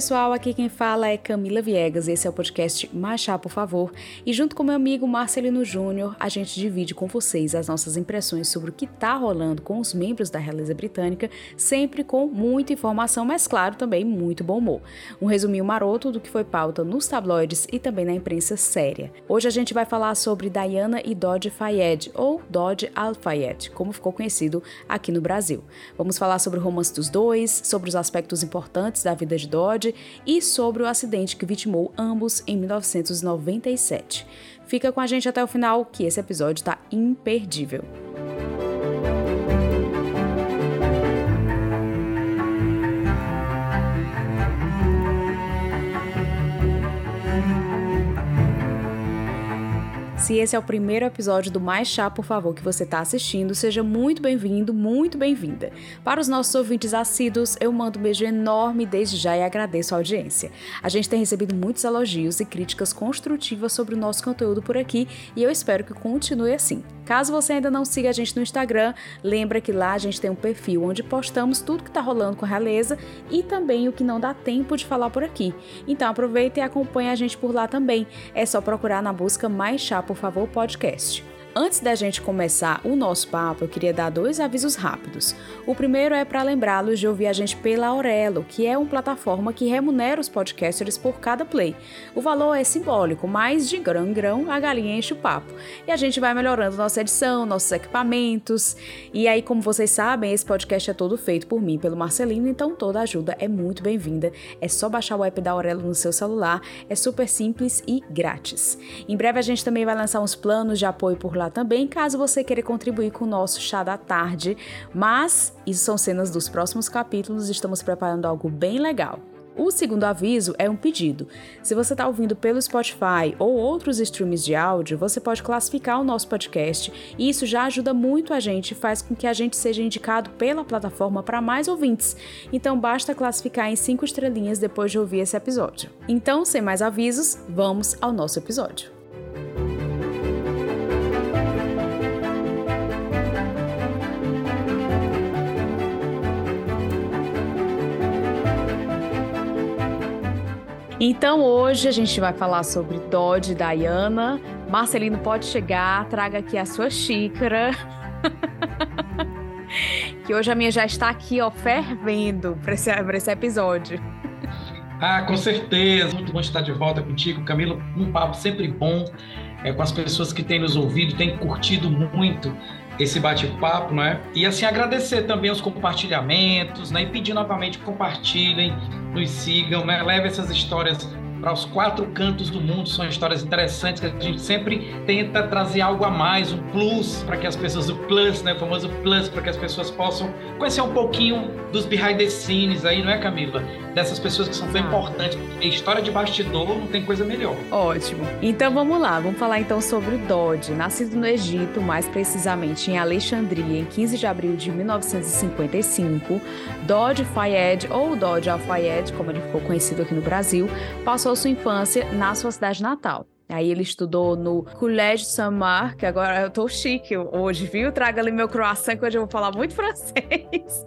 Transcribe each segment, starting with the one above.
Pessoal, aqui quem fala é Camila Viegas, esse é o podcast Mais Chá, por favor. E junto com meu amigo Marcelino Júnior, a gente divide com vocês as nossas impressões sobre o que está rolando com os membros da realeza britânica, sempre com muita informação, mas claro, também muito bom humor. Um resuminho maroto do que foi pauta nos tabloides e também na imprensa séria. Hoje a gente vai falar sobre Diana e Dodge Fayed, ou Dodge Al-Fayed, como ficou conhecido aqui no Brasil. Vamos falar sobre o romance dos dois, sobre os aspectos importantes da vida de Dodge E sobre o acidente que vitimou ambos em 1997. Fica com a gente até o final, que esse episódio está imperdível. Se esse é o primeiro episódio do Mais Chá, por favor, que você está assistindo, seja muito bem-vindo, muito bem-vinda. Para os nossos ouvintes assíduos, eu mando um beijo enorme desde já e agradeço a audiência. A gente tem recebido muitos elogios e críticas construtivas sobre o nosso conteúdo por aqui e eu espero que continue assim. Caso você ainda não siga a gente no Instagram, lembra que lá a gente tem um perfil onde postamos tudo que está rolando com a realeza e também o que não dá tempo de falar por aqui. Então aproveita e acompanhe a gente por lá também. É só procurar na busca Mais Chá, por favor, podcast. Antes da gente começar o nosso papo, eu queria dar dois avisos rápidos. O primeiro é para lembrá-los de ouvir a gente pela Aurelo, que é uma plataforma que remunera os podcasters por cada play. O valor é simbólico, mas de grão em grão a galinha enche o papo. E a gente vai melhorando nossa edição, nossos equipamentos. E aí, como vocês sabem, esse podcast é todo feito por mim, pelo Marcelino, então toda ajuda é muito bem-vinda. É só baixar o app da Aurelo no seu celular, é super simples e grátis. Em breve a gente também vai lançar uns planos de apoio por lá também, caso você queira contribuir com o nosso chá da tarde. Mas isso são cenas dos próximos capítulos, estamos preparando algo bem legal. O segundo aviso é um pedido. Se você está ouvindo pelo Spotify ou outros streams de áudio, você pode classificar o nosso podcast e isso já ajuda muito a gente faz com que a gente seja indicado pela plataforma para mais ouvintes. Então basta classificar em cinco estrelinhas depois de ouvir esse episódio. Então, sem mais avisos, vamos ao nosso episódio. Então hoje a gente vai falar sobre Dodge Diana. Marcelino pode chegar, traga aqui a sua xícara. que hoje a minha já está aqui, ó, fervendo para esse, esse episódio. Ah, com certeza. Muito bom estar de volta contigo, Camilo. Um papo sempre bom é, com as pessoas que têm nos ouvido, têm curtido muito esse bate-papo, né? E assim agradecer também os compartilhamentos, né? E pedir novamente compartilhem, nos sigam, né? Leve essas histórias para os quatro cantos do mundo. São histórias interessantes que a gente sempre tenta trazer algo a mais, um plus para que as pessoas, o plus, né, o famoso plus, para que as pessoas possam conhecer um pouquinho dos behind the scenes aí, não é, Camila? Dessas pessoas que são tão importantes. A história de bastidor não tem coisa melhor. Ótimo. Então vamos lá, vamos falar então sobre o Dodge, nascido no Egito, mais precisamente em Alexandria, em 15 de abril de 1955. Dodge Fayed, ou Dodge Al-Fayed, como ele ficou conhecido aqui no Brasil, passou passou sua infância na sua cidade natal. Aí ele estudou no Collège Saint-Marc, que agora eu tô chique hoje, viu? Traga ali meu croissant, que hoje eu vou falar muito francês.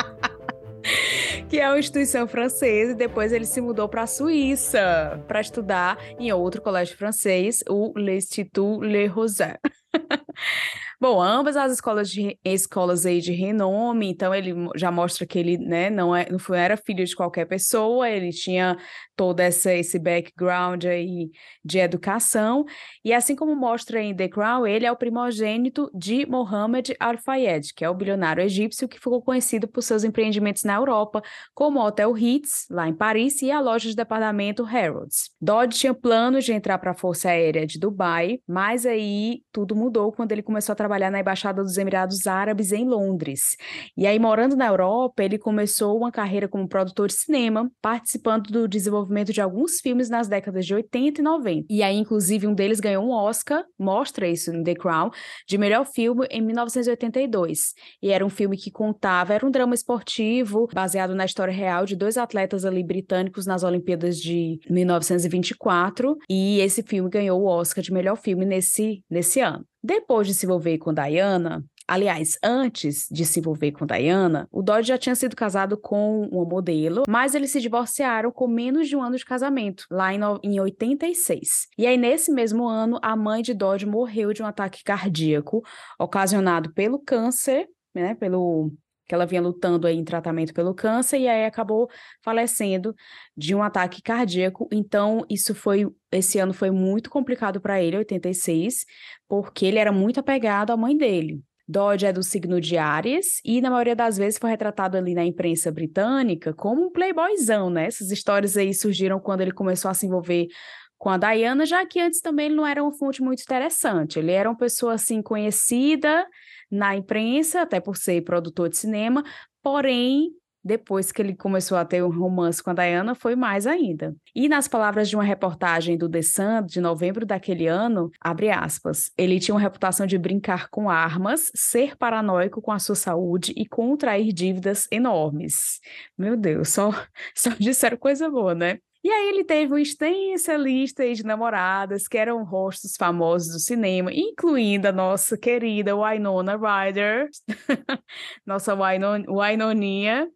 que é uma instituição francesa, e depois ele se mudou para a Suíça para estudar em outro colégio francês, o L'Institut Le Rosat. Bom, ambas as escolas de escolas aí de renome, então ele já mostra que ele, né, não é, não era filho de qualquer pessoa, ele tinha todo essa, esse background aí de educação, e assim como mostra em The Crown, ele é o primogênito de Mohammed Al-Fayed, que é o bilionário egípcio que ficou conhecido por seus empreendimentos na Europa, como o Hotel Ritz, lá em Paris, e a loja de departamento Harrods. Dodge tinha planos de entrar para a Força Aérea de Dubai, mas aí tudo mudou quando ele começou a trabalhar na Embaixada dos Emirados Árabes em Londres. E aí, morando na Europa, ele começou uma carreira como produtor de cinema, participando do desenvolvimento de alguns filmes nas décadas de 80 e 90. E aí, inclusive, um deles ganhou um Oscar, mostra isso em The Crown, de melhor filme em 1982. E era um filme que contava, era um drama esportivo, baseado na história real de dois atletas ali britânicos nas Olimpíadas de 1924. E esse filme ganhou o Oscar de melhor filme nesse, nesse ano. Depois de se envolver com Diana, Aliás, antes de se envolver com Diana, o Dodge já tinha sido casado com uma modelo, mas eles se divorciaram com menos de um ano de casamento, lá em, em 86. E aí, nesse mesmo ano, a mãe de Dodge morreu de um ataque cardíaco ocasionado pelo câncer, né, pelo que ela vinha lutando aí em tratamento pelo câncer e aí acabou falecendo de um ataque cardíaco. Então, isso foi esse ano foi muito complicado para ele, 86, porque ele era muito apegado à mãe dele. Dodge é do signo de Ares e na maioria das vezes foi retratado ali na imprensa britânica como um playboyzão, né? Essas histórias aí surgiram quando ele começou a se envolver com a Diana, já que antes também ele não era uma fonte muito interessante. Ele era uma pessoa assim conhecida, na imprensa, até por ser produtor de cinema, porém, depois que ele começou a ter um romance com a Diana, foi mais ainda. E nas palavras de uma reportagem do The Sun, de novembro daquele ano, abre aspas, ele tinha uma reputação de brincar com armas, ser paranoico com a sua saúde e contrair dívidas enormes. Meu Deus, só, só disseram coisa boa, né? E aí ele teve uma extensa lista de namoradas que eram rostos famosos do cinema, incluindo a nossa querida Winona Ryder, nossa Winoninha,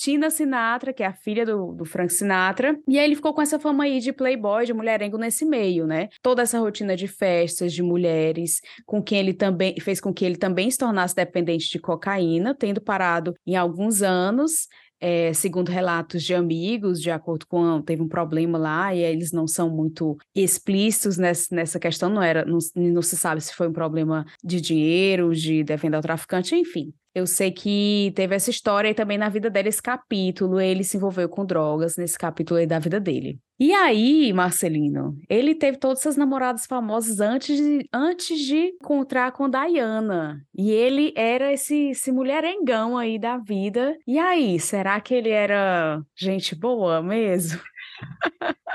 Tina Sinatra, que é a filha do, do, Frank Sinatra, e aí ele ficou com essa fama aí de playboy, de mulherengo nesse meio, né? Toda essa rotina de festas de mulheres, com quem ele também fez com que ele também se tornasse dependente de cocaína, tendo parado em alguns anos, é, segundo relatos de amigos, de acordo com teve um problema lá e eles não são muito explícitos nessa, nessa questão, não era, não, não se sabe se foi um problema de dinheiro, de defender o traficante, enfim. Eu sei que teve essa história e também na vida dele, esse capítulo, ele se envolveu com drogas nesse capítulo aí da vida dele. E aí, Marcelino, ele teve todas essas namoradas famosas antes de, antes de encontrar com Diana. E ele era esse, esse mulherengão aí da vida. E aí, será que ele era gente boa mesmo?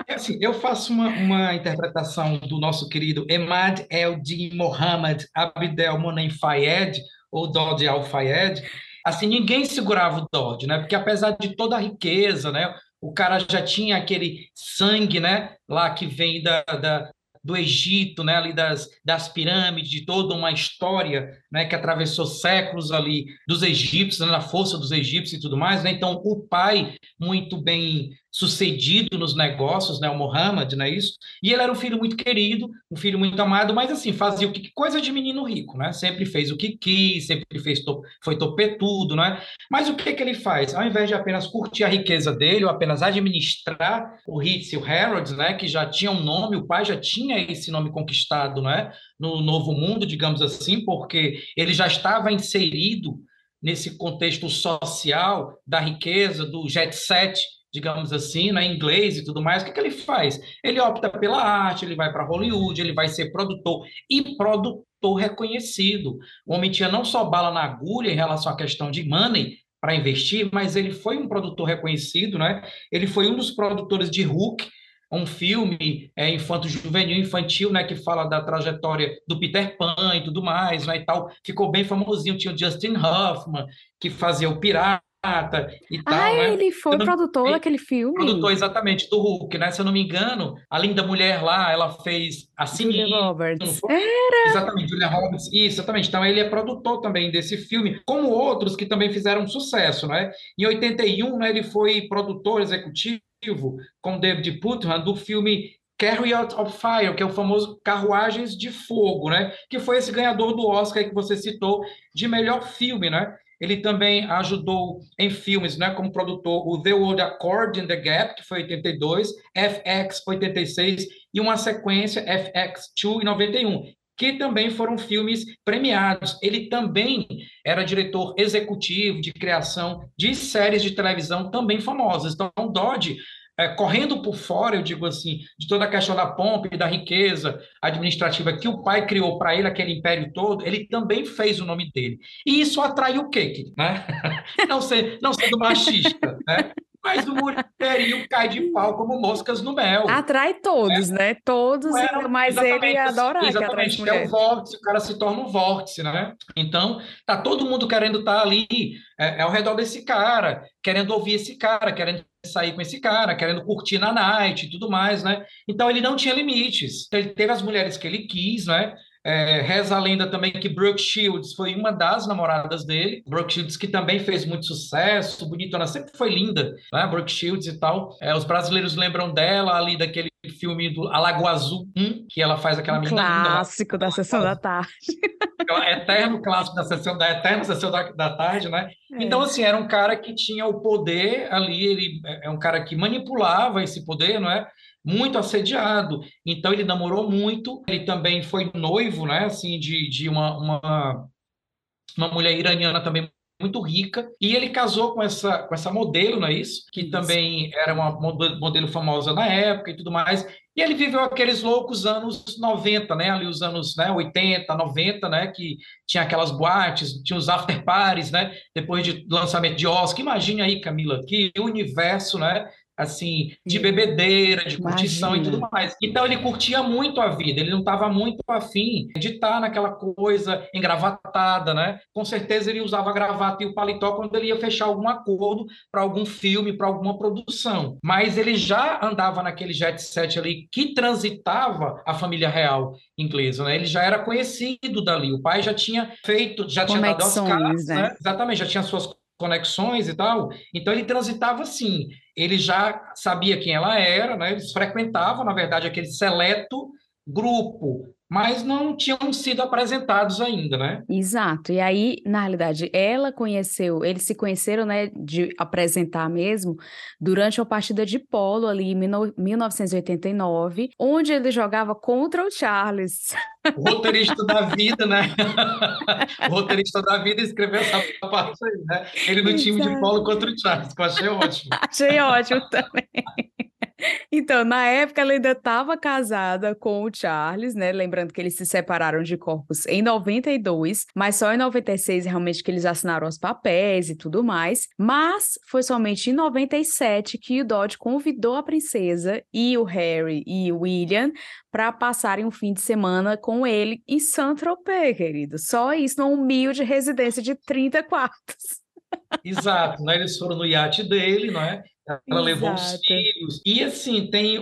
É assim, eu faço uma, uma, interpretação do nosso querido Emad El-Din Mohammed Abdel Monem Fayed, ou Dodge Al-Fayed, assim, ninguém segurava o Dodge, né? Porque apesar de toda a riqueza, né? O cara já tinha aquele sangue, né? Lá que vem da, da do Egito, né, ali das, das pirâmides, de toda uma história né, que atravessou séculos ali dos egípcios, né, na força dos egípcios e tudo mais. Né? Então, o pai, muito bem sucedido nos negócios, né, o Muhammad, não é isso? E ele era um filho muito querido, um filho muito amado, mas assim, fazia o que coisa de menino rico, né? Sempre fez o que quis, sempre fez foi topetudo, né? Mas o que que ele faz? Ao invés de apenas curtir a riqueza dele ou apenas administrar o Hitz e o Harrods, né, que já tinha um nome, o pai já tinha esse nome conquistado, né, no novo mundo, digamos assim, porque ele já estava inserido nesse contexto social da riqueza, do jet set, digamos assim, né, inglês e tudo mais, o que, que ele faz? Ele opta pela arte, ele vai para Hollywood, ele vai ser produtor e produtor reconhecido. O homem tinha não só bala na agulha em relação à questão de money para investir, mas ele foi um produtor reconhecido, né? Ele foi um dos produtores de Hook, um filme é, infanto-juvenil, infantil, né, que fala da trajetória do Peter Pan e tudo mais, né, e tal. Ficou bem famosinho. Tinha o Justin Hoffman, que fazia o Pirata, e tal, ah, né? ele foi não, produtor daquele filme. Produtor, exatamente, do Hulk, né? Se eu não me engano, a linda mulher lá, ela fez a Julia Roberts. Era! Exatamente, Julia Roberts. Isso, exatamente. Então, ele é produtor também desse filme, como outros que também fizeram sucesso, né? Em 81, né, ele foi produtor executivo com David Putnam do filme Carriot of Fire, que é o famoso Carruagens de Fogo, né? Que foi esse ganhador do Oscar que você citou de melhor filme, né? Ele também ajudou em filmes, né, como produtor, o The World Accord in the Gap, que foi 82, FX 86 e uma sequência FX2 em 91, que também foram filmes premiados. Ele também era diretor executivo de criação de séries de televisão também famosas. Então, Dodge é, correndo por fora, eu digo assim, de toda a questão da pompa e da riqueza administrativa que o pai criou para ele, aquele império todo, ele também fez o nome dele. E isso atrai o quê? Né? Não, ser, não sendo machista, né? mas o mulherio cai de pau como moscas no mel. Atrai todos, né? né? Todos, é, mas ele adora Exatamente, que é o vórtice, o cara se torna um vórtice, né? Então, tá todo mundo querendo estar tá ali é, é, ao redor desse cara, querendo ouvir esse cara, querendo sair com esse cara, querendo curtir na night e tudo mais, né? Então ele não tinha limites. Ele teve as mulheres que ele quis, né? É, reza a lenda também que Brooke Shields foi uma das namoradas dele. Brooke Shields que também fez muito sucesso, bonitona, sempre foi linda, né? Brooke Shields e tal. É, os brasileiros lembram dela ali daquele filme do Alagoa Azul 1, que ela faz aquela um menina clássico linda, da sessão da tarde. Eterno clássico da sessão da eterna sessão da, da tarde, né? É. Então assim, era um cara que tinha o poder ali, ele é, é um cara que manipulava esse poder, não é? Muito assediado. Então ele namorou muito. Ele também foi noivo, né? Assim, de, de uma, uma, uma mulher iraniana também muito rica e ele casou com essa com essa modelo, não é isso? Que também era uma modelo famosa na época e tudo mais. E ele viveu aqueles loucos anos 90, né? Ali os anos né, 80, 90, né? Que tinha aquelas boates, tinha os after parties, né? Depois de lançamento de Oscar. Imagine aí, Camila, que universo, né? Assim, de bebedeira, de curtição Imagina. e tudo mais. Então ele curtia muito a vida, ele não estava muito afim de estar naquela coisa engravatada, né? Com certeza ele usava a gravata e o paletó quando ele ia fechar algum acordo para algum filme, para alguma produção. Mas ele já andava naquele jet set ali que transitava a família real inglesa, né? Ele já era conhecido dali, o pai já tinha feito, já tinha dado as caras, né? né? Exatamente, já tinha suas conexões e tal. Então ele transitava assim. Ele já sabia quem ela era, né? Eles frequentavam, na verdade, aquele seleto grupo mas não tinham sido apresentados ainda, né? Exato. E aí, na realidade, ela conheceu, eles se conheceram, né, de apresentar mesmo, durante uma partida de polo ali em 1989, onde ele jogava contra o Charles. O roteirista da vida, né? o roteirista da vida escreveu essa parte aí, né? Ele no Exato. time de polo contra o Charles, que eu achei ótimo. achei ótimo também. Então, na época, ela ainda estava casada com o Charles, né? Lembrando que eles se separaram de corpos em 92, mas só em 96 realmente que eles assinaram os papéis e tudo mais. Mas foi somente em 97 que o Dodge convidou a princesa e o Harry e o William para passarem um fim de semana com ele em Saint-Tropez, querido. Só isso numa humilde residência de 30 quartos. Exato, né? Eles foram no iate dele, não é? Ela Exato. levou os filhos. E assim, tem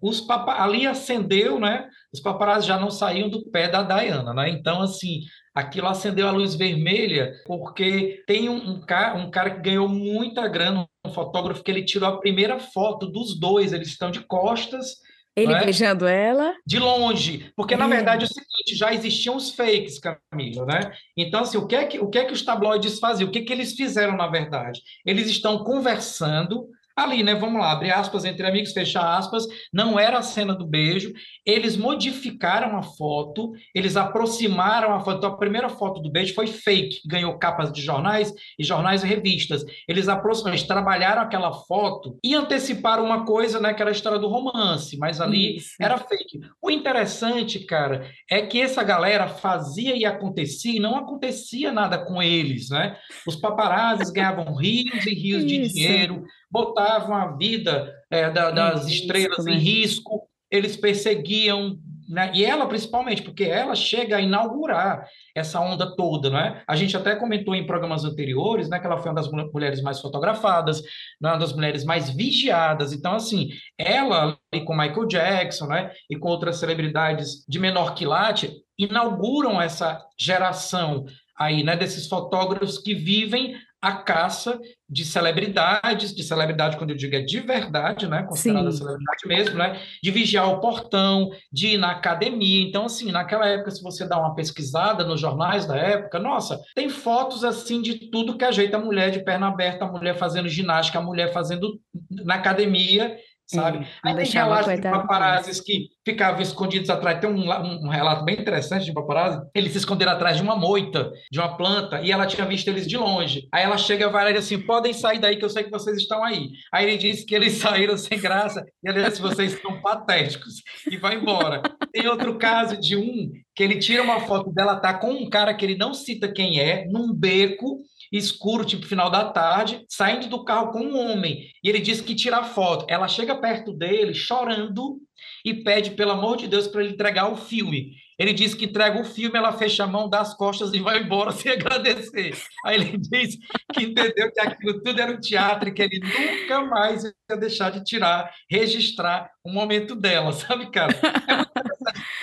os papa... ali acendeu, né? Os paparazzi já não saíam do pé da Diana, né? Então, assim, aquilo acendeu a luz vermelha, porque tem um, um, cara, um cara que ganhou muita grana, um fotógrafo que ele tirou a primeira foto dos dois, eles estão de costas. Ele é? beijando ela? De longe, porque na verdade é o seguinte, já existiam os fakes, Camila, né? Então assim, o que é que o que é que os tabloides faziam? O que é que eles fizeram na verdade? Eles estão conversando ali, né? Vamos lá, abrir aspas entre amigos, fechar aspas. Não era a cena do beijo. Eles modificaram a foto, eles aproximaram a foto. Então, a primeira foto do beijo foi fake, ganhou capas de jornais e jornais e revistas. Eles aproximaram, eles trabalharam aquela foto e anteciparam uma coisa, né? Que era a história do romance, mas ali Isso. era fake. O interessante, cara, é que essa galera fazia e acontecia e não acontecia nada com eles, né? Os paparazzi ganhavam rios e rios Isso. de dinheiro botavam a vida é, da, das estrelas em risco, eles perseguiam, né? e ela principalmente, porque ela chega a inaugurar essa onda toda, né? A gente até comentou em programas anteriores, né, que ela foi uma das mulheres mais fotografadas, né, uma das mulheres mais vigiadas. Então, assim, ela e com Michael Jackson, né, e com outras celebridades de menor quilate, inauguram essa geração aí, né, desses fotógrafos que vivem a caça de celebridades, de celebridade, quando eu digo é de verdade, né? Considerada Sim. celebridade mesmo, né? De vigiar o portão, de ir na academia. Então, assim, naquela época, se você dá uma pesquisada nos jornais da época, nossa, tem fotos assim de tudo que ajeita a mulher de perna aberta, a mulher fazendo ginástica, a mulher fazendo na academia sabe? Aí tem relatos de paparazzis que ficavam escondidos atrás. Tem um, um, relato bem interessante de paparazzi. Eles se esconderam atrás de uma moita, de uma planta, e ela tinha visto eles de longe. Aí ela chega e vai e diz assim: podem sair daí que eu sei que vocês estão aí. Aí ele disse que eles saíram sem graça, e ela disse: vocês estão patéticos, e vai embora. Tem outro caso de um que ele tira uma foto dela, tá com um cara que ele não cita quem é, num beco, escuro, tipo final da tarde, saindo do carro com um homem. E ele diz que tira foto. Ela chega perto dele, chorando, e pede, pelo amor de Deus, para ele entregar o filme. Ele diz que entrega o filme, ela fecha a mão, dá as costas e vai embora sem agradecer. Aí ele diz que entendeu que aquilo tudo era um teatro e que ele nunca mais ia deixar de tirar, registrar o momento dela, sabe, cara? É.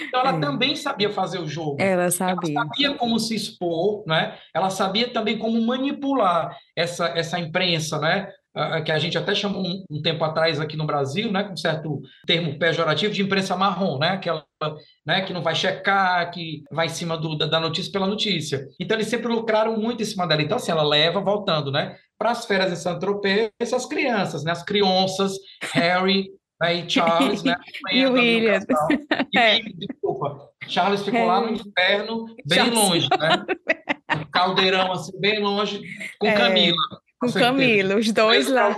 Então, ela é. também sabia fazer o jogo. Ela sabia. Ela sabia como se expor, né? Ela sabia também como manipular essa, essa imprensa, né? Que a gente até chamou um, um, tempo atrás aqui no Brasil, né, com certo termo pejorativo de imprensa marrom, né, aquela né, que não vai checar, que vai em cima do, da notícia pela notícia. Então eles sempre lucraram muito em cima dela. Então assim, ela leva voltando, né, para as férias em Saint-Tropez, essas crianças, né, as crianças, Harry, né, e Charles, né, e o William. E, é. Desculpa, Charles ficou lá no inferno, bem Charles longe, né? Um caldeirão assim, bem longe, com é. Camila. Com Camilo, os dois lá.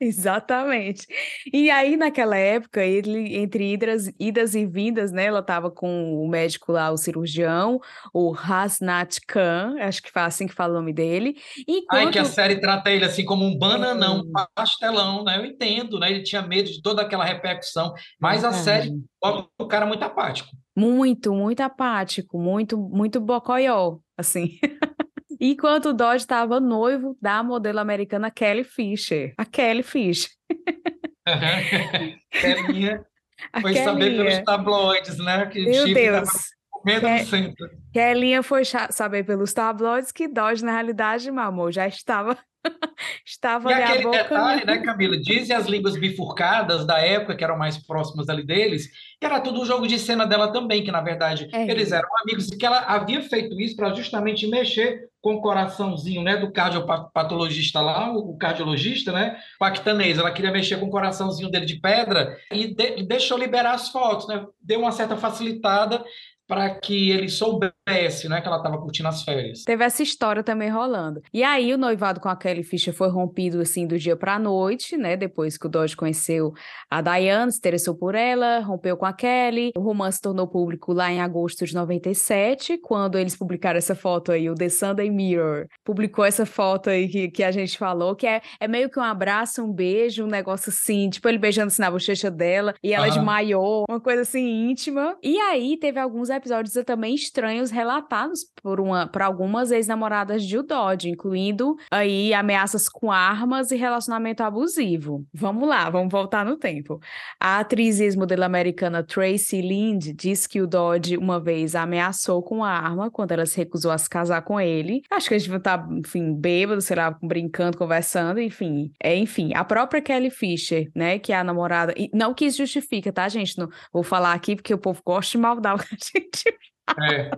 Exatamente. E aí, naquela época, ele, entre idas, idas e vindas, né? Ela estava com o médico lá, o cirurgião, o Hasnat Khan, acho que foi assim que fala o nome dele. Enquanto... Ai, que a série trata ele assim como um bananão, um pastelão, né? Eu entendo, né? Ele tinha medo de toda aquela repercussão, mas a série bota o cara muito apático. Muito, muito apático, muito, muito bocoió, assim. Enquanto o Dodge estava noivo da modelo americana Kelly Fisher. A Kelly Fisher. Kelly foi saber pelos tabloides, né? Que Meu Deus. Kelly foi saber pelos tabloides que Dodge, na realidade, meu amor, já estava Estava e aquele boca... detalhe, né, Camila? Dizem as línguas bifurcadas da época, que eram mais próximas ali deles, que era tudo um jogo de cena dela também, que na verdade é. eles eram amigos, e que ela havia feito isso para justamente mexer com o coraçãozinho, né, do cardiopatologista lá, o cardiologista, né, paquistanês. Ela queria mexer com o coraçãozinho dele de pedra e de, deixou liberar as fotos, né? Deu uma certa facilitada para que ele soubesse, né, que ela estava curtindo as férias. Teve essa história também rolando. E aí o noivado com a Kelly Fischer foi rompido assim do dia para a noite, né, depois que o Dodge conheceu a Diane, se interessou por ela, rompeu com a Kelly. O romance tornou público lá em agosto de 97, quando eles publicaram essa foto aí, o The Sunday Mirror publicou essa foto aí que, que a gente falou, que é, é meio que um abraço, um beijo, um negócio assim, tipo ele beijando assim na bochecha dela e ela uhum. desmaiou, uma coisa assim íntima. E aí teve alguns episódios também estranhos relatados por, uma, por algumas ex-namoradas de Dodge, incluindo aí ameaças com armas e relacionamento abusivo. Vamos lá, vamos voltar no tempo. A atriz e ex-modelo americana Tracy Lind diz que o Dodge uma vez a ameaçou com a arma quando ela se recusou a se casar com ele. Acho que a gente vai estar, enfim, bêbado, sei lá, brincando, conversando, enfim. É, enfim, a própria Kelly Fisher, né, que é a namorada, e não que isso justifica, tá, gente? Não vou falar aqui porque o povo gosta de maldar o é,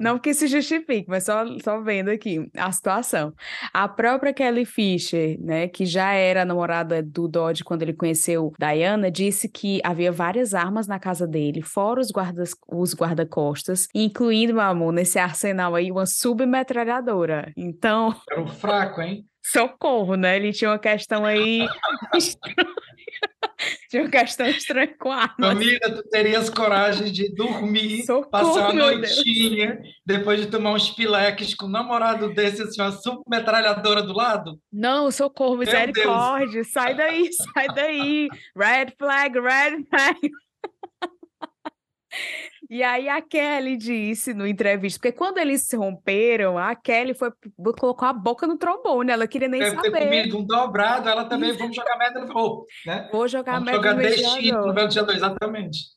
não que se justifique, mas só, só vendo aqui a situação. A própria Kelly Fisher, né, que já era namorada do Dodge quando ele conheceu Diana, disse que havia várias armas na casa dele, fora os guardas, os guarda-costas, incluindo, meu amor, nesse arsenal aí, uma submetralhadora. Então. Era um fraco, hein? Socorro, né? Ele tinha uma questão aí. de uma questão estranha com armas. Amiga, tu terias coragem de dormir, Socorro, passar uma noitinha, depois de tomar uns pileques com um namorado desse, assim, uma submetralhadora do lado? Não, socorro, misericórdia, sai daí, sai daí. Red flag, red flag. E aí a Kelly disse no entrevista, porque quando eles se romperam, a Kelly foi colocou a boca no trombone, ela queria nem Deve saber. Ter comido um dobrado, ela também, vamos jogar merda no fogo, né? Vou jogar vamos merda jogar no ventilador. no ventilador, exatamente.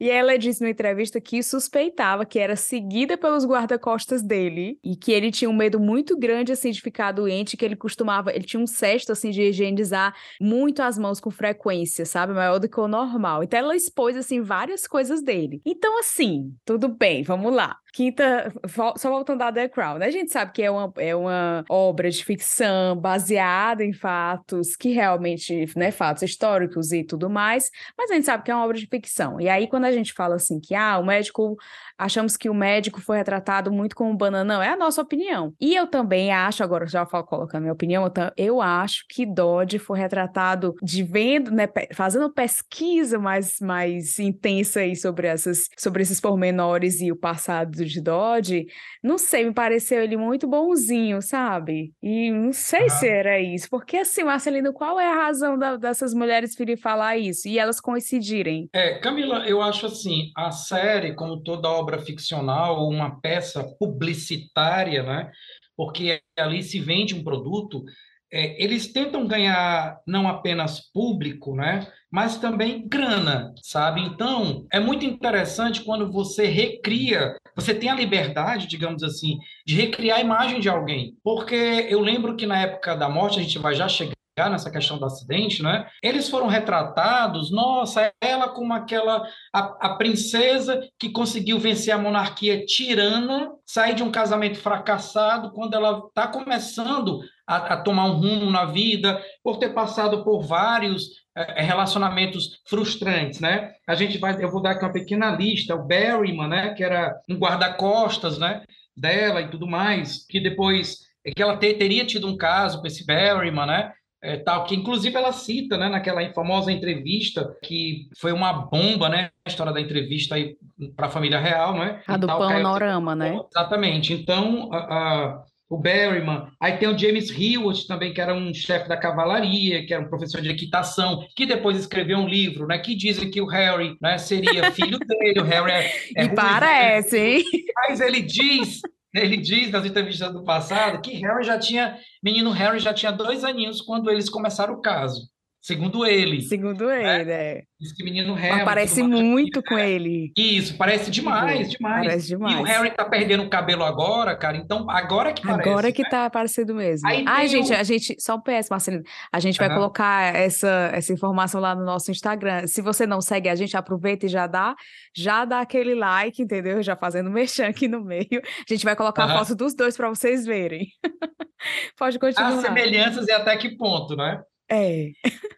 E ela disse numa entrevista que suspeitava que era seguida pelos guarda-costas dele e que ele tinha um medo muito grande assim de ficar doente, que ele costumava, ele tinha um cesto assim de higienizar muito as mãos com frequência, sabe? Maior do que o normal. Então ela expôs assim várias coisas dele. Então assim, tudo bem, vamos lá. Quinta, só voltando a The Crown, né? A gente sabe que é uma, é uma obra de ficção baseada em fatos que realmente, né, fatos históricos e tudo mais, mas a gente sabe que é uma obra de ficção. E aí, quando a gente fala assim que, ah, o médico achamos que o médico foi retratado muito como bananão. É a nossa opinião. E eu também acho, agora já falo colocando minha opinião, eu acho que Dodge foi retratado de vendo, né, fazendo pesquisa mais, mais intensa aí sobre, essas, sobre esses pormenores e o passado de Dodge. Não sei, me pareceu ele muito bonzinho, sabe? E não sei se era isso, porque assim, Marcelino, qual é a razão da, dessas mulheres virem falar isso e elas coincidirem? É, Camila, Camila, eu acho assim, a série, como toda obra ficcional, uma peça publicitária, né? Porque ali se vende um produto, é, eles tentam ganhar não apenas público, né? Mas também grana, sabe? Então, é muito interessante quando você recria, você tem a liberdade, digamos assim, de recriar a imagem de alguém. Porque eu lembro que na época da morte, a gente vai já chegar nessa questão do acidente, né? Eles foram retratados, nossa, ela como aquela a, a princesa que conseguiu vencer a monarquia tirana, sair de um casamento fracassado quando ela está começando a, a, tomar um rumo na vida, por ter passado por vários é, relacionamentos frustrantes, né? A gente vai, eu vou dar aqui uma pequena lista, o Berryman, né? Que era um guarda-costas, né? Dela e tudo mais, que depois que ela ter, teria tido um caso com esse Berryman, né? É, tal, que inclusive ela cita, né, naquela famosa entrevista, que foi uma bomba, né, a história da entrevista aí para a família real, né? A do panorama, né? Exatamente. Então, a, a, o Berryman, aí tem o James Hewitt também, que era um chefe da cavalaria, que era um professor de equitação, que depois escreveu um livro, né, que dizem que o Harry, né, seria filho dele, o Harry é, é E parece, hein? Mas ele diz ele diz nas entrevistas do passado que Harry já tinha, menino Harry já tinha dois aninhos quando eles começaram o caso. Segundo ele. Segundo né? ele, é. Diz que menino Harry. parece muito com ele. Isso, parece demais, demais. Parece demais. E o Harry tá perdendo o cabelo agora, cara. Então, agora que parece. Agora que né? tá parecendo mesmo. Aí Ai, gente, a gente. Só um PS, Marcelino. A gente vai uhum. colocar essa, essa informação lá no nosso Instagram. Se você não segue a gente, aproveita e já dá. Já dá aquele like, entendeu? Já fazendo mexer aqui no meio. A gente vai colocar uhum. a foto dos dois para vocês verem. Pode continuar. As semelhanças e até que ponto, né? É.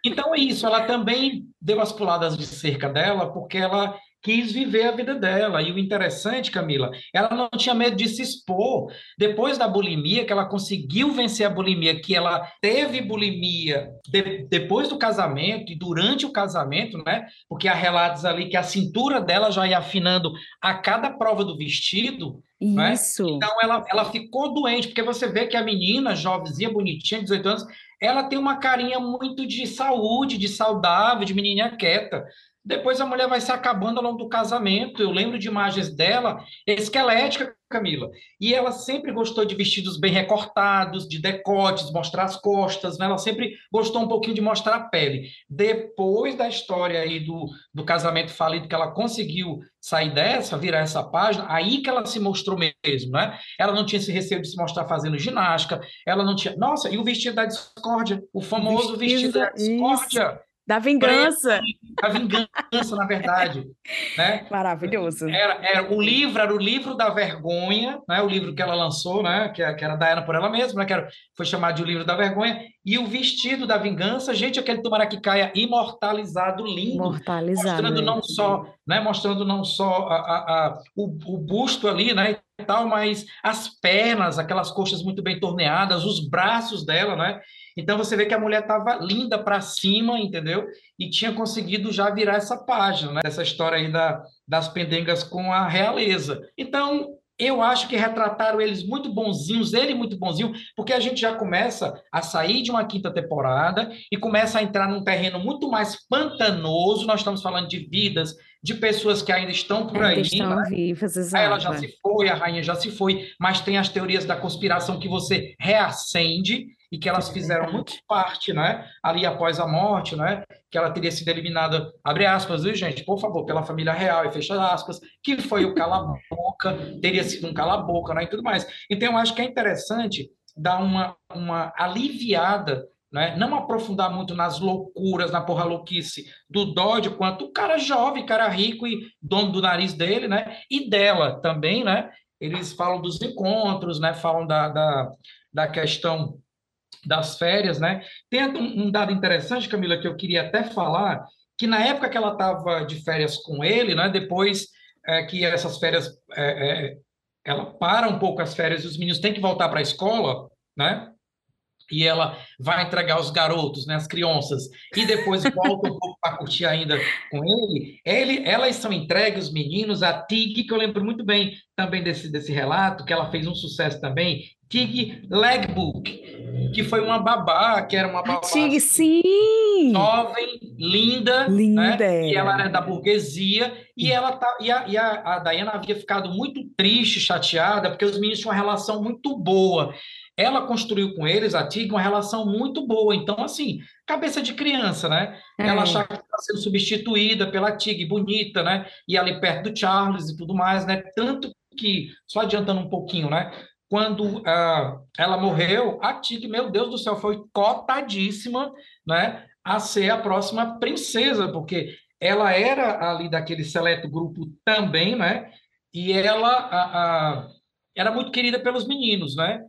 Então é isso, ela também deu as puladas de cerca dela, porque ela quis viver a vida dela. E o interessante, Camila, ela não tinha medo de se expor. Depois da bulimia, que ela conseguiu vencer a bulimia, que ela teve bulimia de, depois do casamento e durante o casamento, né? Porque há relatos ali que a cintura dela já ia afinando a cada prova do vestido. Né? Isso. Né? Então ela, ela ficou doente, porque você vê que a menina, jovenzinha, bonitinha, 18 anos, ela tem uma carinha muito de saúde, de saudável, de menininha quieta. Depois a mulher vai se acabando ao longo do casamento. Eu lembro de imagens dela esquelética, Camila. E ela sempre gostou de vestidos bem recortados, de decotes, mostrar as costas, né? Ela sempre gostou um pouquinho de mostrar a pele. Depois da história aí do, do casamento falido, que ela conseguiu sair dessa, virar essa página, aí que ela se mostrou mesmo, né? Ela não tinha esse receio de se mostrar fazendo ginástica, ela não tinha... Nossa, e o vestido da discórdia, o famoso vestido, vestido da discórdia. Isso da vingança. Da vingança, na verdade. Né? Maravilhoso. Era, era, o livro era o livro da vergonha, né? o livro que ela lançou, né? que, que era Diana por ela mesma, né? que era, foi chamado de o livro da vergonha, e o vestido da vingança, gente, aquele tomara que caia imortalizado, lindo. Imortalizado. Mostrando não só, né? mostrando não só a, a, a o, o busto ali, né? tal, mas as pernas, aquelas coxas muito bem torneadas, os braços dela, né? Então você vê que a mulher estava linda para cima, entendeu? E tinha conseguido já virar essa página, né? Essa história aí da, das pendengas com a realeza. Então, eu acho que retrataram eles muito bonzinhos, ele muito bonzinho, porque a gente já começa a sair de uma quinta temporada e começa a entrar num terreno muito mais pantanoso. Nós estamos falando de vidas de pessoas que ainda estão por ainda aí. Estão né? vivas, exato. Ela já se foi, a rainha já se foi, mas tem as teorias da conspiração que você reacende e que elas fizeram muito parte, né? Ali após a morte, né? Que ela teria sido eliminada, abre aspas, viu, gente? Por favor, pela família real, e fecha aspas, que foi o cala-boca, teria sido um cala-boca, né? E tudo mais. Então, eu acho que é interessante dar uma, uma aliviada né? não aprofundar muito nas loucuras, na porra louquice do Dodge, quanto o cara jovem, cara rico e dono do nariz dele, né? E dela também, né? Eles falam dos encontros, né? Falam da, da, da questão das férias, né? Tem um, dado interessante, Camila, que eu queria até falar, que na época que ela estava de férias com ele, né? Depois é, que essas férias, é, é, ela para um pouco as férias e os meninos têm que voltar para a escola, né? E ela vai entregar os garotos, né, as crianças, e depois volta um pouco para curtir ainda com ele, ele, elas são entregues, os meninos, a Tig, que eu lembro muito bem também desse, desse relato, que ela fez um sucesso também, Tig Legbook, que foi uma babá, que era uma babá. Tig, sim! Jovem, linda, linda né? E ela era da burguesia, e ela tá, e, a, e a, a Diana havia ficado muito triste, chateada, porque os meninos tinham uma relação muito boa ela construiu com eles, a Tig, uma relação muito boa. Então, assim, cabeça de criança, né? É. Ela achava que estava sendo substituída pela Tig, bonita, né? E ali perto do Charles e tudo mais, né? Tanto que, só adiantando um pouquinho, né? Quando uh, ela morreu, a Tig, meu Deus do céu, foi cotadíssima, né? A ser a próxima princesa, porque ela era ali daquele seleto grupo também, né? E ela a, a, era muito querida pelos meninos, né?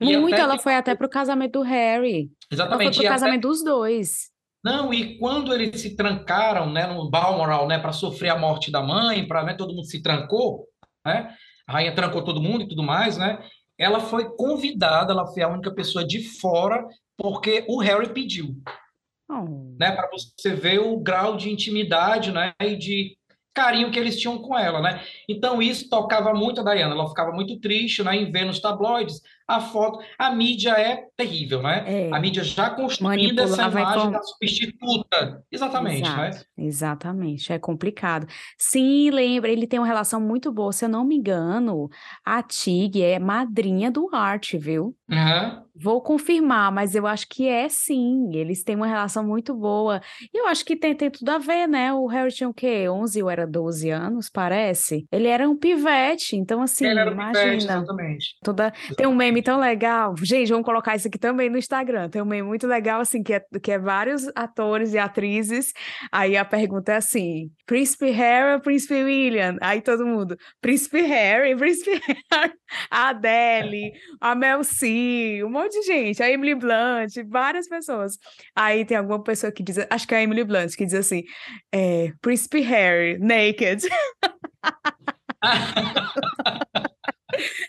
Muito, ela foi até para o casamento do Harry. Exatamente. Ela foi para o casamento até... dos dois. Não, e quando eles se trancaram, né, no Balmoral, né, para sofrer a morte da mãe, para, né, todo mundo se trancou, né? A rainha trancou todo mundo e tudo mais, né? Ela foi convidada, ela foi a única pessoa de fora, porque o Harry pediu. Oh. Né, para você ver o grau de intimidade, né, e de carinho que eles tinham com ela, né? Então isso tocava muito a Diana, ela ficava muito triste, né, em ver nos tabloides a foto. A mídia é terrível, né? É. A mídia já construindo essa imagem da substituta. Exatamente, Exato, né? Exatamente, é complicado. Sim, lembra, ele tem uma relação muito boa. Se eu não me engano, a Tig é madrinha do Art, viu? Uhum. Vou confirmar, mas eu acho que é sim. Eles têm uma relação muito boa. E eu acho que tem, tem tudo a ver, né? O Harry tinha o quê? 11 ou era 12 anos, parece? Ele era um pivete, então assim, Ele era um imagina. Pivete, exatamente. Toda... Tem um meme tão legal. Gente, vamos colocar isso aqui também no Instagram. Tem um meme muito legal, assim, que é, que é vários atores e atrizes. Aí a pergunta é assim: Príncipe Harry ou Príncipe William? Aí todo mundo, Príncipe Harry, Príncipe Harry, a Adele, a Mel C, um monte de gente, a Emily Blunt, várias pessoas. Aí tem alguma pessoa que diz, acho que é a Emily Blunt, que diz assim: é, Príncipe Harry, naked.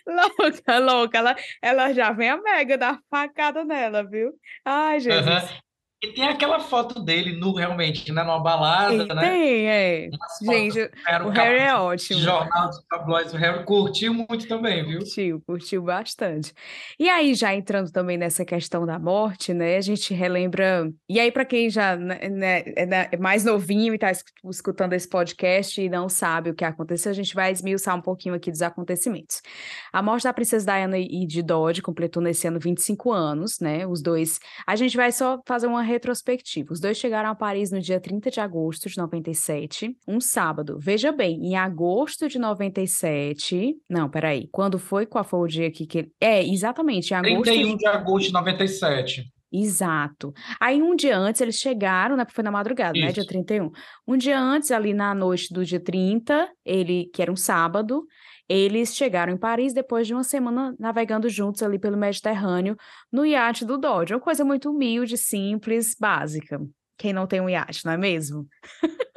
louca, louca. Ela, ela já vem a Mega dar facada nela, viu? Ai, Jesus. Uhum. E tem aquela foto dele nu, realmente, né? Numa balada, né? Tem, é. Gente, o Harry é ótimo. Jornal dos tabloides, o Harry curtiu muito também, viu? Curtiu, curtiu bastante. E aí, já entrando também nessa questão da morte, né? A gente relembra... E aí, para quem já né, né, é, é mais novinho e tá escutando esse podcast e não sabe o que aconteceu, a gente vai esmiuçar um pouquinho aqui dos acontecimentos. A morte da princesa Diana e de Dodge completou nesse ano 25 anos, né? Os dois... A gente vai só fazer uma retrospectiva. Os dois chegaram a Paris no dia 30 de agosto de 97, um sábado. Veja bem, em agosto de 97. Não, peraí. Quando foi? Qual foi o dia aqui que ele. É, exatamente. Em agosto 31 de agosto de 97. Exato. Aí um dia antes eles chegaram, né? Porque foi na madrugada, Isso. né? Dia 31. Um dia antes, ali na noite do dia 30, ele, que era um sábado, eles chegaram em Paris depois de uma semana navegando juntos ali pelo Mediterrâneo no iate do Dodge. Uma coisa muito humilde, simples, básica. Quem não tem um iate, não é mesmo?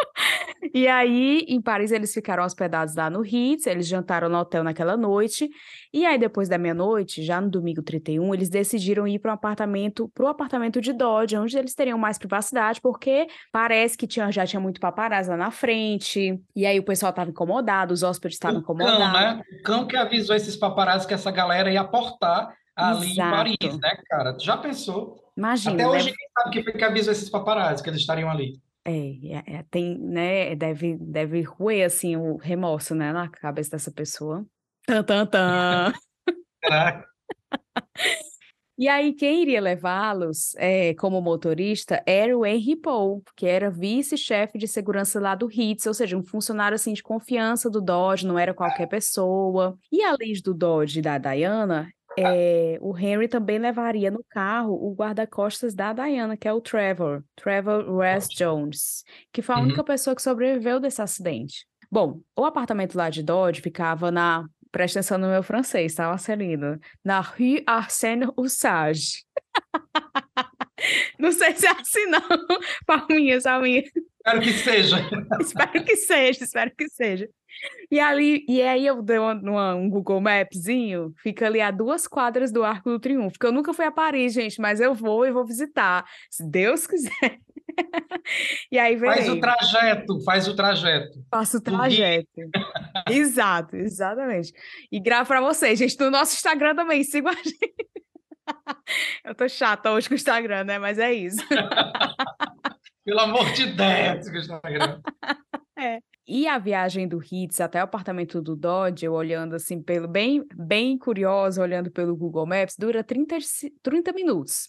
E aí, em Paris, eles ficaram hospedados lá no Ritz, eles jantaram no hotel naquela noite. E aí, depois da meia-noite, já no domingo 31, eles decidiram ir para um apartamento, para o apartamento de Dodge, onde eles teriam mais privacidade, porque parece que tinha, já tinha muito paparazzi lá na frente. E aí o pessoal estava incomodado, os hóspedes estavam incomodados. Cão, né? O cão que avisou esses paparazzi que essa galera ia aportar ali Exato. em Paris, né, cara? Tu já pensou? Imagina. Até hoje, deve... quem sabe que foi que avisou esses paparazzi que eles estariam ali. É, é, é, tem, né, deve, deve roer, assim, o remorso, né, na cabeça dessa pessoa. Tan, tan, tan. E aí, quem iria levá-los é, como motorista era o Henry Paul, que era vice-chefe de segurança lá do Ritz, ou seja, um funcionário assim de confiança do Dodge, não era qualquer pessoa. E além do Dodge e da Diana, é, o Henry também levaria no carro o guarda-costas da Diana, que é o Trevor, Trevor West Jones, que foi a única uhum. pessoa que sobreviveu desse acidente. Bom, o apartamento lá de Dodge ficava na. Presta atenção no meu francês, tá, Marcelino? Na Rue Arsène Ussage. Não sei se é assim, não. Palminhas, palminhas. Espero que seja. espero que seja, espero que seja. E ali, e aí eu dei uma, uma, um Google Mapszinho, fica ali a duas quadras do Arco do Triunfo, que eu nunca fui a Paris, gente, mas eu vou e vou visitar, se Deus quiser. e aí verei. Faz o trajeto, faz o trajeto. Faço o trajeto. Exato, exatamente. E gravo para vocês, gente, no nosso Instagram também, sigam a gente. eu tô chata hoje com o Instagram, né? Mas é isso. Pelo amor de Deus, com o Instagram. É. E a viagem do Hits até o apartamento do Dodge, eu olhando assim, pelo bem, bem curiosa, olhando pelo Google Maps, dura 30, 30 minutos,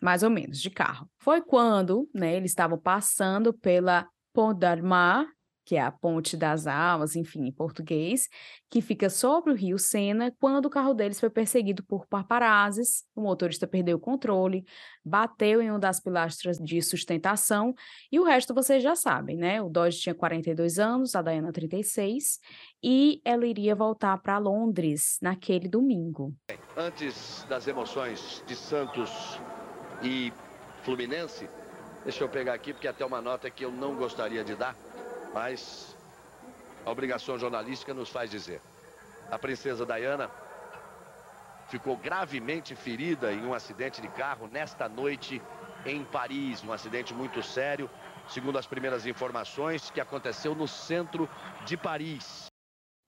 mais ou menos, de carro. Foi quando né, eles estavam passando pela Pont d'Armar, que é a Ponte das Almas, enfim, em português, que fica sobre o rio Sena, quando o carro deles foi perseguido por paparazes, o motorista perdeu o controle, bateu em uma das pilastras de sustentação, e o resto vocês já sabem, né? O Dodge tinha 42 anos, a Diana 36, e ela iria voltar para Londres naquele domingo. Antes das emoções de Santos e Fluminense, deixa eu pegar aqui, porque até uma nota que eu não gostaria de dar, mas a obrigação jornalística nos faz dizer. A princesa Diana ficou gravemente ferida em um acidente de carro nesta noite em Paris, um acidente muito sério, segundo as primeiras informações, que aconteceu no centro de Paris.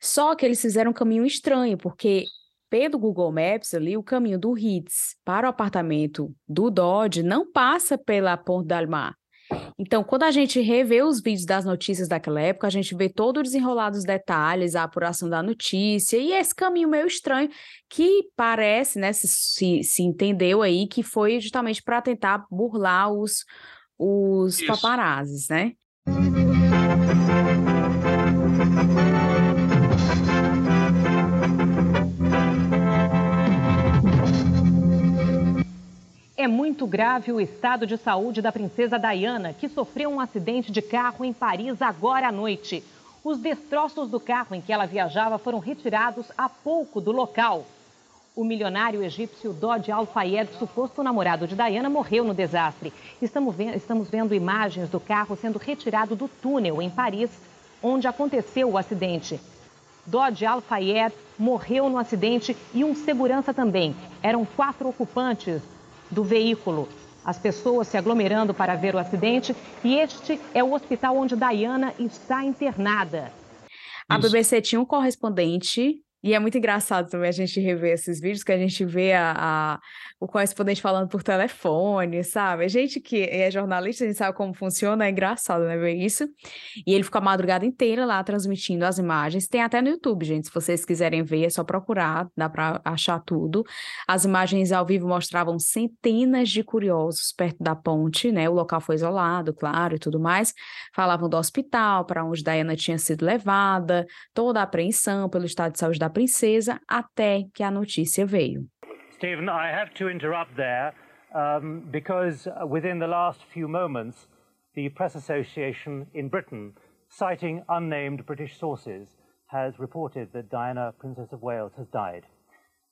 Só que eles fizeram um caminho estranho, porque pelo Google Maps ali, o caminho do Ritz para o apartamento do Dodge não passa pela Pont d'Almar. Então, quando a gente revê os vídeos das notícias daquela época, a gente vê todo o desenrolar dos detalhes, a apuração da notícia e esse caminho meio estranho que parece, né, se, se, se entendeu aí que foi justamente para tentar burlar os, os paparazes, né? É muito grave o estado de saúde da princesa Diana, que sofreu um acidente de carro em Paris agora à noite. Os destroços do carro em que ela viajava foram retirados há pouco do local. O milionário egípcio Dodge Al-Fayed, suposto namorado de Diana, morreu no desastre. Estamos vendo imagens do carro sendo retirado do túnel em Paris, onde aconteceu o acidente. Dodge Al-Fayed morreu no acidente e um segurança também. Eram quatro ocupantes do veículo. As pessoas se aglomerando para ver o acidente e este é o hospital onde Diana está internada. A BBC tinha um correspondente e é muito engraçado também a gente rever esses vídeos, que a gente vê a, a, o correspondente falando por telefone, sabe? A gente que é jornalista, a gente sabe como funciona, é engraçado, né, ver isso. E ele ficou a madrugada inteira lá transmitindo as imagens. Tem até no YouTube, gente, se vocês quiserem ver, é só procurar, dá para achar tudo. As imagens ao vivo mostravam centenas de curiosos perto da ponte, né? O local foi isolado, claro, e tudo mais. Falavam do hospital para onde Diana tinha sido levada, toda a apreensão pelo estado de saúde da princesa até que a notícia veio. Stephen, I have to interrupt there um, because uh, within the last few moments, the Press Association in Britain, citing unnamed British sources, has reported that Diana, Princess of Wales, has died.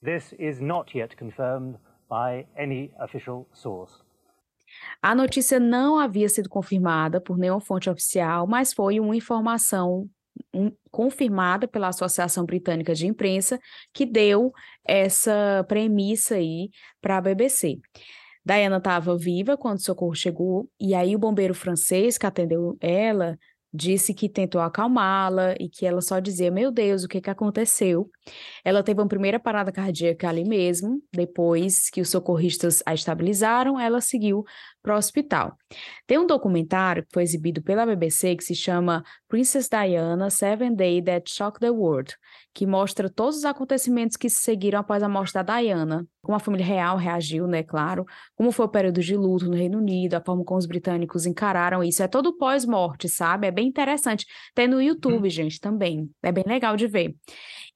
This is not yet confirmed by any official source. A notícia não havia sido confirmada por nenhuma fonte oficial, mas foi uma informação um, confirmada pela Associação Britânica de Imprensa, que deu essa premissa aí para a BBC. Diana estava viva quando o socorro chegou, e aí o bombeiro francês que atendeu ela disse que tentou acalmá-la e que ela só dizia: Meu Deus, o que, que aconteceu? Ela teve uma primeira parada cardíaca ali mesmo, depois que os socorristas a estabilizaram, ela seguiu para o hospital. Tem um documentário que foi exibido pela BBC que se chama Princess Diana Seven Day That Shocked the World, que mostra todos os acontecimentos que se seguiram após a morte da Diana, como a família real reagiu, né, claro, como foi o período de luto no Reino Unido, a forma como os britânicos encararam isso, é todo pós-morte, sabe? É bem interessante. Tem no YouTube, uhum. gente, também. É bem legal de ver.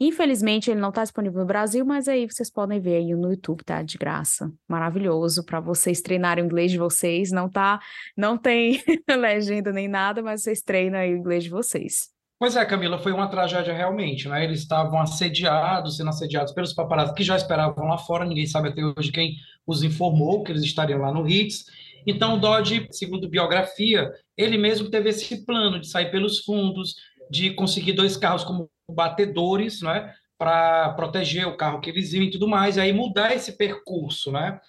Infelizmente, ele não está disponível no Brasil, mas aí vocês podem ver aí no YouTube, tá? De graça. Maravilhoso para vocês treinarem o inglês de vocês. Não tá, não tem legenda nem nada, mas vocês treinam aí o inglês de vocês. Pois é, Camila, foi uma tragédia realmente, né? Eles estavam assediados, sendo assediados pelos paparazzi que já esperavam lá fora, ninguém sabe até hoje quem os informou que eles estariam lá no Ritz. Então, Dodge, segundo biografia, ele mesmo teve esse plano de sair pelos fundos, de conseguir dois carros como batedores, né, para proteger o carro que eles iam e tudo mais, e aí mudar esse percurso, né?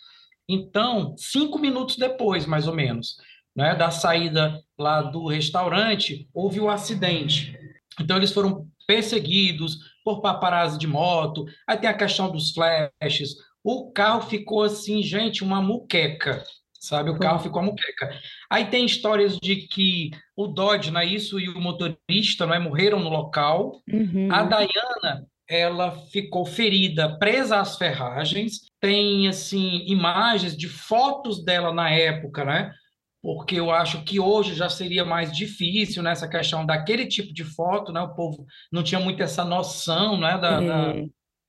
Então, cinco minutos depois, mais ou menos, né, da saída lá do restaurante, houve o um acidente. Então, eles foram perseguidos por paparazzi de moto, aí tem a questão dos flashes, o carro ficou assim, gente, uma muqueca, sabe? O carro ficou uma muqueca. Aí tem histórias de que o Dodge, né, isso e o motorista, não é, morreram no local. Uhum. A Diana, ela ficou ferida, presa às ferragens. Tem assim imagens de fotos dela na época, né? Porque eu acho que hoje já seria mais difícil nessa né, questão daquele tipo de foto, né? O povo não tinha muito essa noção, né? Da, é. da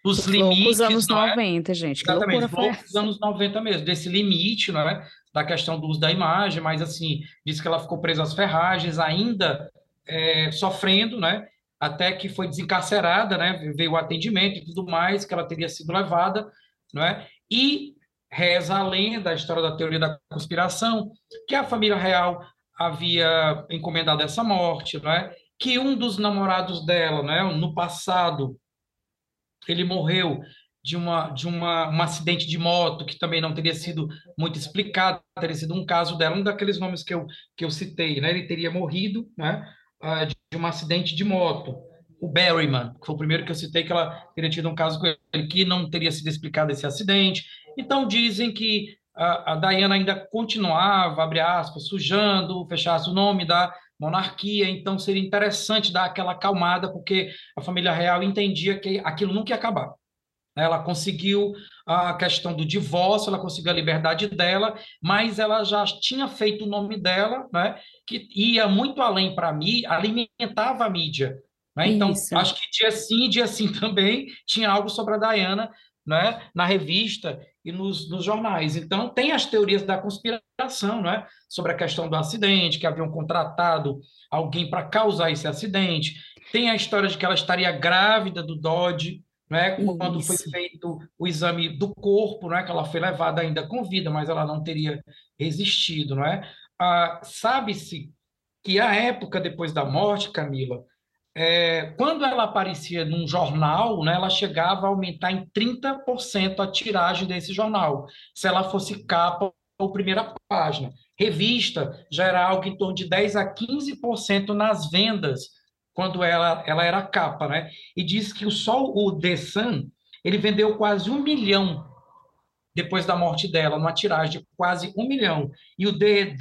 dos limites. Dos anos 90, é? gente. Exatamente, dos anos 90 mesmo, desse limite, né? Da questão do uso da imagem, mas assim, disse que ela ficou presa às ferragens, ainda é, sofrendo, né? Até que foi desencarcerada, né? Veio o atendimento e tudo mais, que ela teria sido levada, não é? E reza a lenda, a história da teoria da conspiração, que a família real havia encomendado essa morte, não é? Que um dos namorados dela, né, no passado, ele morreu de uma de uma um acidente de moto que também não teria sido muito explicado, teria sido um caso dela, um daqueles nomes que eu que eu citei, né? Ele teria morrido, né, de um acidente de moto. O Berryman, que foi o primeiro que eu citei, que ela teria tido um caso com ele, que não teria sido explicado esse acidente. Então dizem que a, a Diana ainda continuava, abre aspas, sujando, fechasse o nome da monarquia, então seria interessante dar aquela acalmada, porque a família real entendia que aquilo nunca ia acabar. Ela conseguiu a questão do divórcio, ela conseguiu a liberdade dela, mas ela já tinha feito o nome dela, né, que ia muito além para mim, alimentava a mídia. Né? Então, Isso. acho que dia sim, dia sim também tinha algo sobre a Diana né, na revista e nos, nos, jornais. Então, tem as teorias da conspiração, né, sobre a questão do acidente, que haviam contratado alguém para causar esse acidente. Tem a história de que ela estaria grávida do Dodge, né, quando foi feito o exame do corpo, né, que ela foi levada ainda com vida, mas ela não teria resistido. Né? Ah, Sabe-se que a época depois da morte, Camila, é, quando ela aparecia num jornal, né, ela chegava a aumentar em 30% a tiragem desse jornal, se ela fosse capa ou primeira página. Revista já era algo em torno de 10 a 15% nas vendas quando ela, ela era capa, né? E diz que só o The Sun, ele vendeu quase um milhão depois da morte dela, numa tiragem de quase um milhão. E o The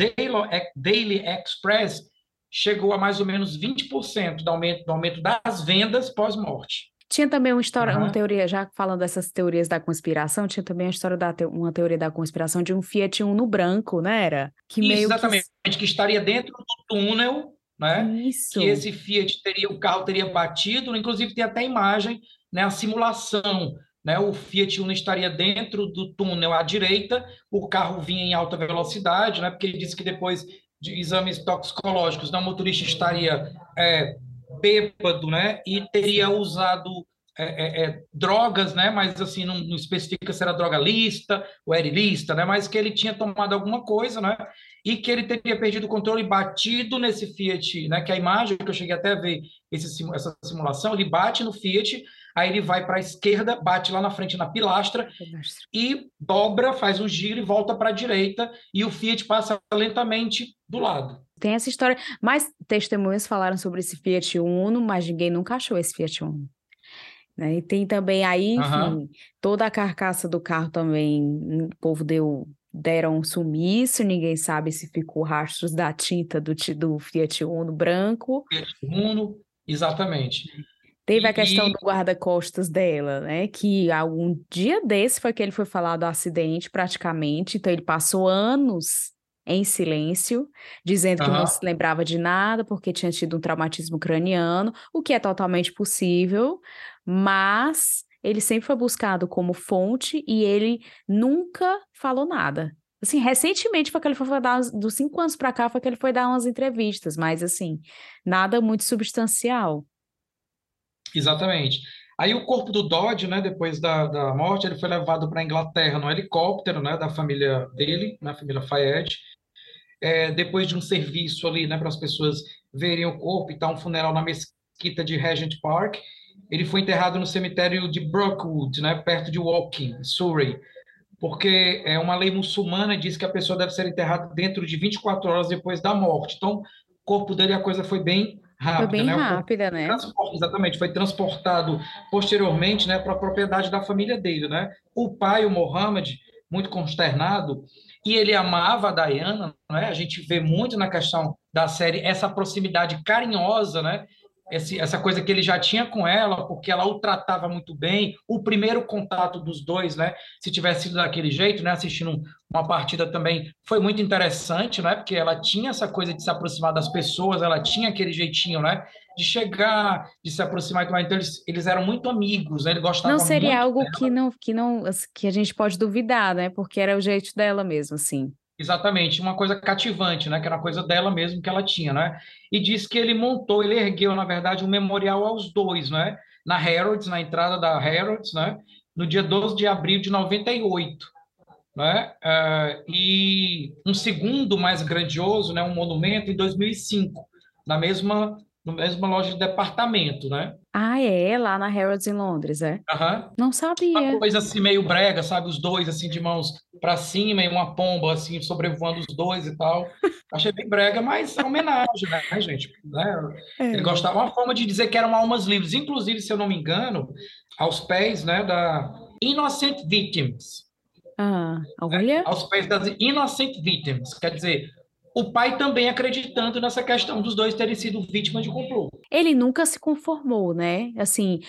Daily Express chegou a mais ou menos 20% do aumento, do aumento das vendas pós-morte. Tinha também uma história, uhum. uma teoria, já falando dessas teorias da conspiração, tinha também a história da uma teoria da conspiração de um Fiat Uno branco, né? Era que Isso, meio exatamente, que... que estaria dentro do túnel, né? Isso. Que esse Fiat teria, o carro teria batido, inclusive tem até imagem, né? A simulação, né? O Fiat Uno estaria dentro do túnel à direita, o carro vinha em alta velocidade, né? Porque ele disse que depois de exames toxicológicos, não, o motorista estaria é, bêbado, né, e teria usado é, é, é, drogas, né, mas assim, não, não, especifica se era droga lista ou era ilícita, né, mas que ele tinha tomado alguma coisa, né, e que ele teria perdido o controle e batido nesse Fiat, né, que a imagem que eu cheguei até a ver esse, essa simulação, ele bate no Fiat, aí ele vai para a esquerda, bate lá na frente na pilastra e dobra, faz um giro e volta para a direita e o Fiat passa lentamente do lado. Tem essa história, mas testemunhas falaram sobre esse Fiat Uno, mas ninguém nunca achou esse Fiat Uno. Né? E tem também aí, enfim, uhum. toda a carcaça do carro também, o povo deu deram um sumiço, ninguém sabe se ficou rastros da tinta do, do Fiat Uno branco. Fiat Uno, exatamente. Teve a questão e... do guarda-costas dela, né? Que algum dia desse foi que ele foi falar do acidente, praticamente. Então, ele passou anos em silêncio, dizendo que uhum. não se lembrava de nada, porque tinha tido um traumatismo craniano, o que é totalmente possível, mas ele sempre foi buscado como fonte e ele nunca falou nada. Assim, recentemente foi que ele foi dar, dos cinco anos para cá, foi que ele foi dar umas entrevistas, mas assim, nada muito substancial. Exatamente. Aí o corpo do Dodge, né, depois da, da morte, ele foi levado para a Inglaterra no helicóptero, né, da família dele, na família Fayette. É, depois de um serviço ali, né, para as pessoas verem o corpo e tal, um funeral na mesquita de Regent Park. Ele foi enterrado no cemitério de Brookwood, né, perto de Woking, Surrey, porque é uma lei muçulmana diz que a pessoa deve ser enterrada dentro de 24 horas depois da morte. Então, o corpo dele a coisa foi bem rápida, foi bem né? rápida, né? Exatamente, foi transportado posteriormente, né, para a propriedade da família dele, né? O pai, o Mohammed, muito consternado, e ele amava a Diana, né? A gente vê muito na questão da série essa proximidade carinhosa, né? Esse, essa coisa que ele já tinha com ela, porque ela o tratava muito bem. O primeiro contato dos dois, né? Se tivesse sido daquele jeito, né? Assistindo uma partida também foi muito interessante, né? Porque ela tinha essa coisa de se aproximar das pessoas, ela tinha aquele jeitinho, né? De chegar, de se aproximar e Então eles, eles eram muito amigos, né? Ele gostava Não seria algo dela. que não que não que a gente pode duvidar, né? Porque era o jeito dela mesmo, assim. Exatamente, uma coisa cativante, né? Que era uma coisa dela mesmo que ela tinha, né? E diz que ele montou, ele ergueu, na verdade, um memorial aos dois, né? Na Harrods, na entrada da Harrods, né? No dia 12 de abril de 98, né? Uh, e um segundo mais grandioso, né? Um monumento em 2005, na mesma na mesma loja de departamento, né? Ah, é? Lá na Harrods em Londres, é? Uhum. Não sabia. Uma coisa assim meio brega, sabe? Os dois assim de mãos para cima e uma pomba assim sobrevoando os dois e tal. Achei bem brega, mas é homenagem, né, gente? Né? É. Ele gostava, uma forma de dizer que eram almas livres, inclusive, se eu não me engano, aos pés, né, da Innocent Victims. Ah, olha. Né? Aos pés das Innocent Victims, quer dizer, o pai também acreditando nessa questão dos dois terem sido vítimas de complô. Ele nunca se conformou, né? Assim,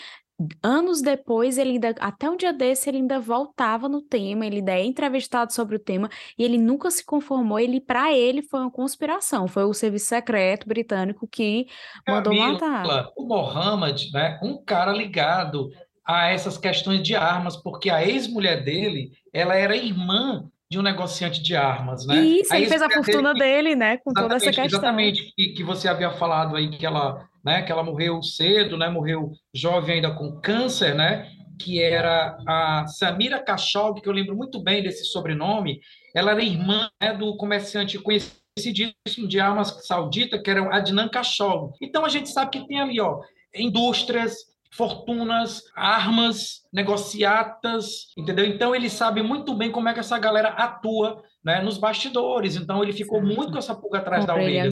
anos depois, ele ainda, até um dia desse, ele ainda voltava no tema, ele ainda é entrevistado sobre o tema, e ele nunca se conformou. Ele, para ele, foi uma conspiração, foi o serviço secreto britânico que mandou Camila, matar. O Mohammed, né, um cara ligado a essas questões de armas, porque a ex-mulher dele, ela era irmã de um negociante de armas, né? Isso, ele fez a fortuna dele, dele, né, com toda essa questão. Exatamente, que, que você havia falado aí que ela, né, que ela morreu cedo, né, morreu jovem ainda com câncer, né? Que era a Samira Khashoggi, que eu lembro muito bem desse sobrenome. Ela era irmã né, do comerciante conhecidíssimo de armas saudita, que era o Adnan Khashoggi. Então a gente sabe que tem ali, ó, indústrias, fortunas, armas, negociatas, entendeu? Então ele sabe muito bem como é que essa galera atua né, nos bastidores. Então ele ficou certo. muito com essa pulga atrás da orelha.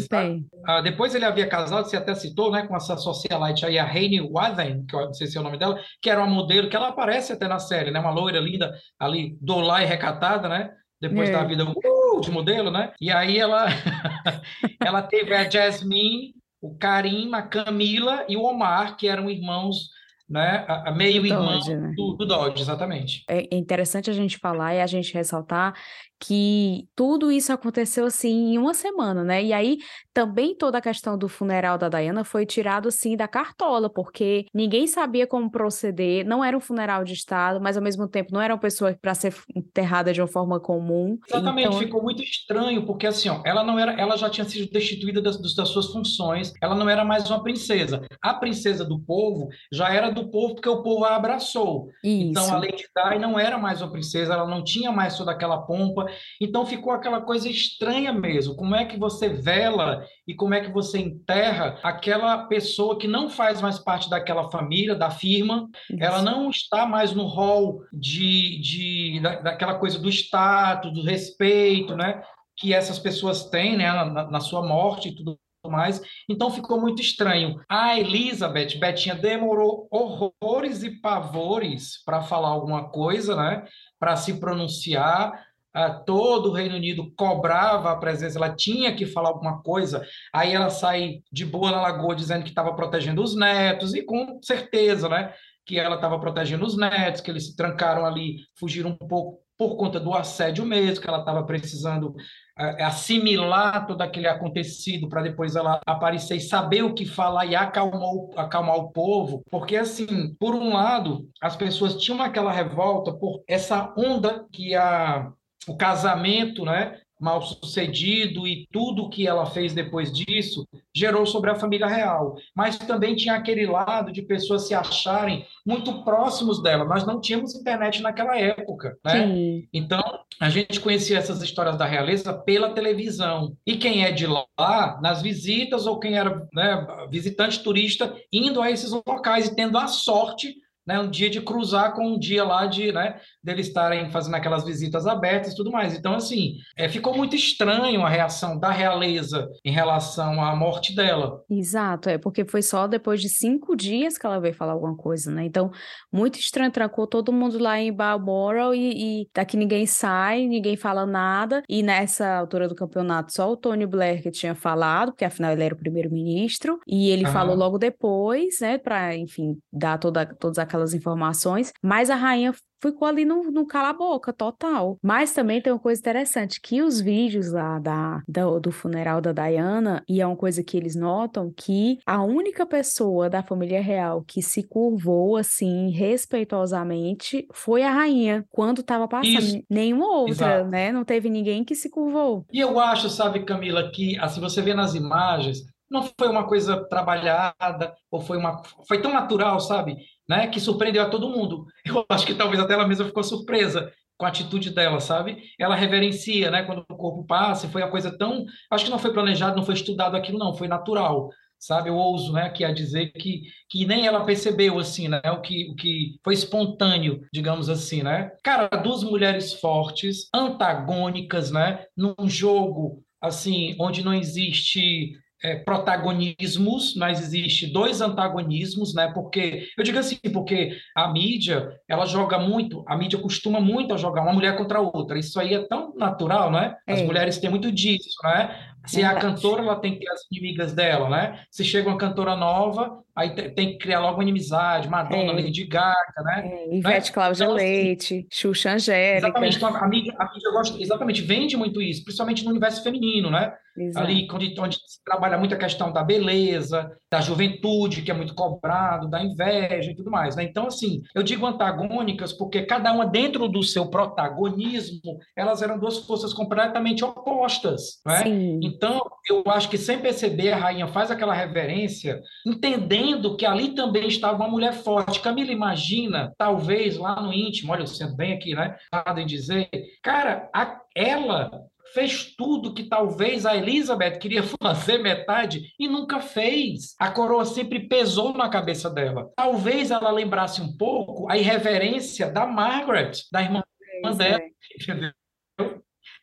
Ah, depois ele havia casado, você até citou, né, com essa socialite aí, a Rainey Wathen, que eu não sei se é o nome dela, que era uma modelo que ela aparece até na série, né, uma loira linda ali, do lá e recatada, né? Depois é. da vida uh, de modelo, né? E aí ela ela teve a Jasmine o Karim, a Camila e o Omar, que eram irmãos, né, a, meio irmão né? do, do Dodge, exatamente. É interessante a gente falar e a gente ressaltar que tudo isso aconteceu assim em uma semana, né? E aí também toda a questão do funeral da Diana foi tirado assim da cartola, porque ninguém sabia como proceder, não era um funeral de estado, mas ao mesmo tempo não era uma pessoa para ser enterrada de uma forma comum. Exatamente, então... ficou muito estranho, porque assim, ó, ela não era, ela já tinha sido destituída das, das suas funções, ela não era mais uma princesa. A princesa do povo já era do povo porque o povo a abraçou. Isso. Então a Lady Di não era mais uma princesa, ela não tinha mais toda aquela pompa, então ficou aquela coisa estranha mesmo. Como é que você vela e como é que você enterra aquela pessoa que não faz mais parte daquela família, da firma, Isso. ela não está mais no rol de, de, da, daquela coisa do status, do respeito, né? Que essas pessoas têm né, na, na sua morte e tudo mais. Então ficou muito estranho. A Elizabeth, Betinha, demorou horrores e pavores para falar alguma coisa, né? Para se pronunciar todo o Reino Unido cobrava a presença, ela tinha que falar alguma coisa, aí ela sai de boa na lagoa dizendo que estava protegendo os netos, e com certeza, né, que ela estava protegendo os netos, que eles se trancaram ali, fugiram um pouco por conta do assédio mesmo, que ela estava precisando é, assimilar todo aquele acontecido para depois ela aparecer e saber o que falar e acalmar, acalmar o povo, porque assim, por um lado, as pessoas tinham aquela revolta por essa onda que a o casamento, né, mal sucedido e tudo que ela fez depois disso gerou sobre a família real. Mas também tinha aquele lado de pessoas se acharem muito próximos dela. Nós não tínhamos internet naquela época, né? Sim. Então, a gente conhecia essas histórias da realeza pela televisão. E quem é de lá, nas visitas, ou quem era né, visitante turista, indo a esses locais e tendo a sorte né, um dia de cruzar com um dia lá de, né, deles estarem fazendo aquelas visitas abertas e tudo mais. Então, assim, é, ficou muito estranho a reação da realeza em relação à morte dela. Exato, é porque foi só depois de cinco dias que ela veio falar alguma coisa, né? Então, muito estranho, trancou todo mundo lá em Balmoral e, e daqui ninguém sai, ninguém fala nada. E nessa altura do campeonato, só o Tony Blair que tinha falado, porque afinal ele era o primeiro-ministro, e ele falou logo depois, né, para, enfim, dar toda, todas aquelas aquelas informações, mas a rainha ficou ali no, no cala-boca total. Mas também tem uma coisa interessante, que os vídeos lá da, do, do funeral da Diana, e é uma coisa que eles notam, que a única pessoa da família real que se curvou, assim, respeitosamente, foi a rainha, quando estava passando. Isso. Nenhuma outra, Exato. né? Não teve ninguém que se curvou. E eu acho, sabe, Camila, que, assim, você vê nas imagens, não foi uma coisa trabalhada, ou foi uma. Foi tão natural, sabe? Né? Que surpreendeu a todo mundo. Eu acho que talvez até ela mesma ficou surpresa com a atitude dela, sabe? Ela reverencia, né? Quando o corpo passa, foi a coisa tão. Acho que não foi planejado, não foi estudado aquilo, não, foi natural. Sabe, eu ouso, né, que a dizer que, que nem ela percebeu assim, né, o que, o que foi espontâneo, digamos assim, né? Cara, duas mulheres fortes, antagônicas, né, num jogo assim, onde não existe é, protagonismos, mas existe dois antagonismos, né? Porque eu digo assim, porque a mídia ela joga muito, a mídia costuma muito a jogar uma mulher contra a outra. Isso aí é tão natural, né? As é. mulheres têm muito disso, né? Se é a cantora, ela tem que ter as inimigas dela, né? Se chega uma cantora nova, aí tem que criar logo uma inimizade, Madonna, é. Lady Gaga, né? É, Ivete né? Cláudia então, assim, Leite, assim, Xuxa Angélica. Exatamente, então a mídia, a mídia gosta, exatamente, vende muito isso, principalmente no universo feminino, né? Exato. Ali, onde, onde se trabalha muito a questão da beleza, da juventude, que é muito cobrado, da inveja e tudo mais, né? Então, assim, eu digo antagônicas porque cada uma dentro do seu protagonismo, elas eram duas forças completamente opostas, né? Sim. Então, eu acho que sem perceber, a rainha faz aquela reverência, entendendo que ali também estava uma mulher forte. Camila, imagina, talvez lá no íntimo, olha, eu sendo bem aqui, né? Nada em dizer. Cara, a, ela fez tudo que talvez a Elizabeth queria fazer metade e nunca fez. A coroa sempre pesou na cabeça dela. Talvez ela lembrasse um pouco a irreverência da Margaret, da irmã dela, entendeu?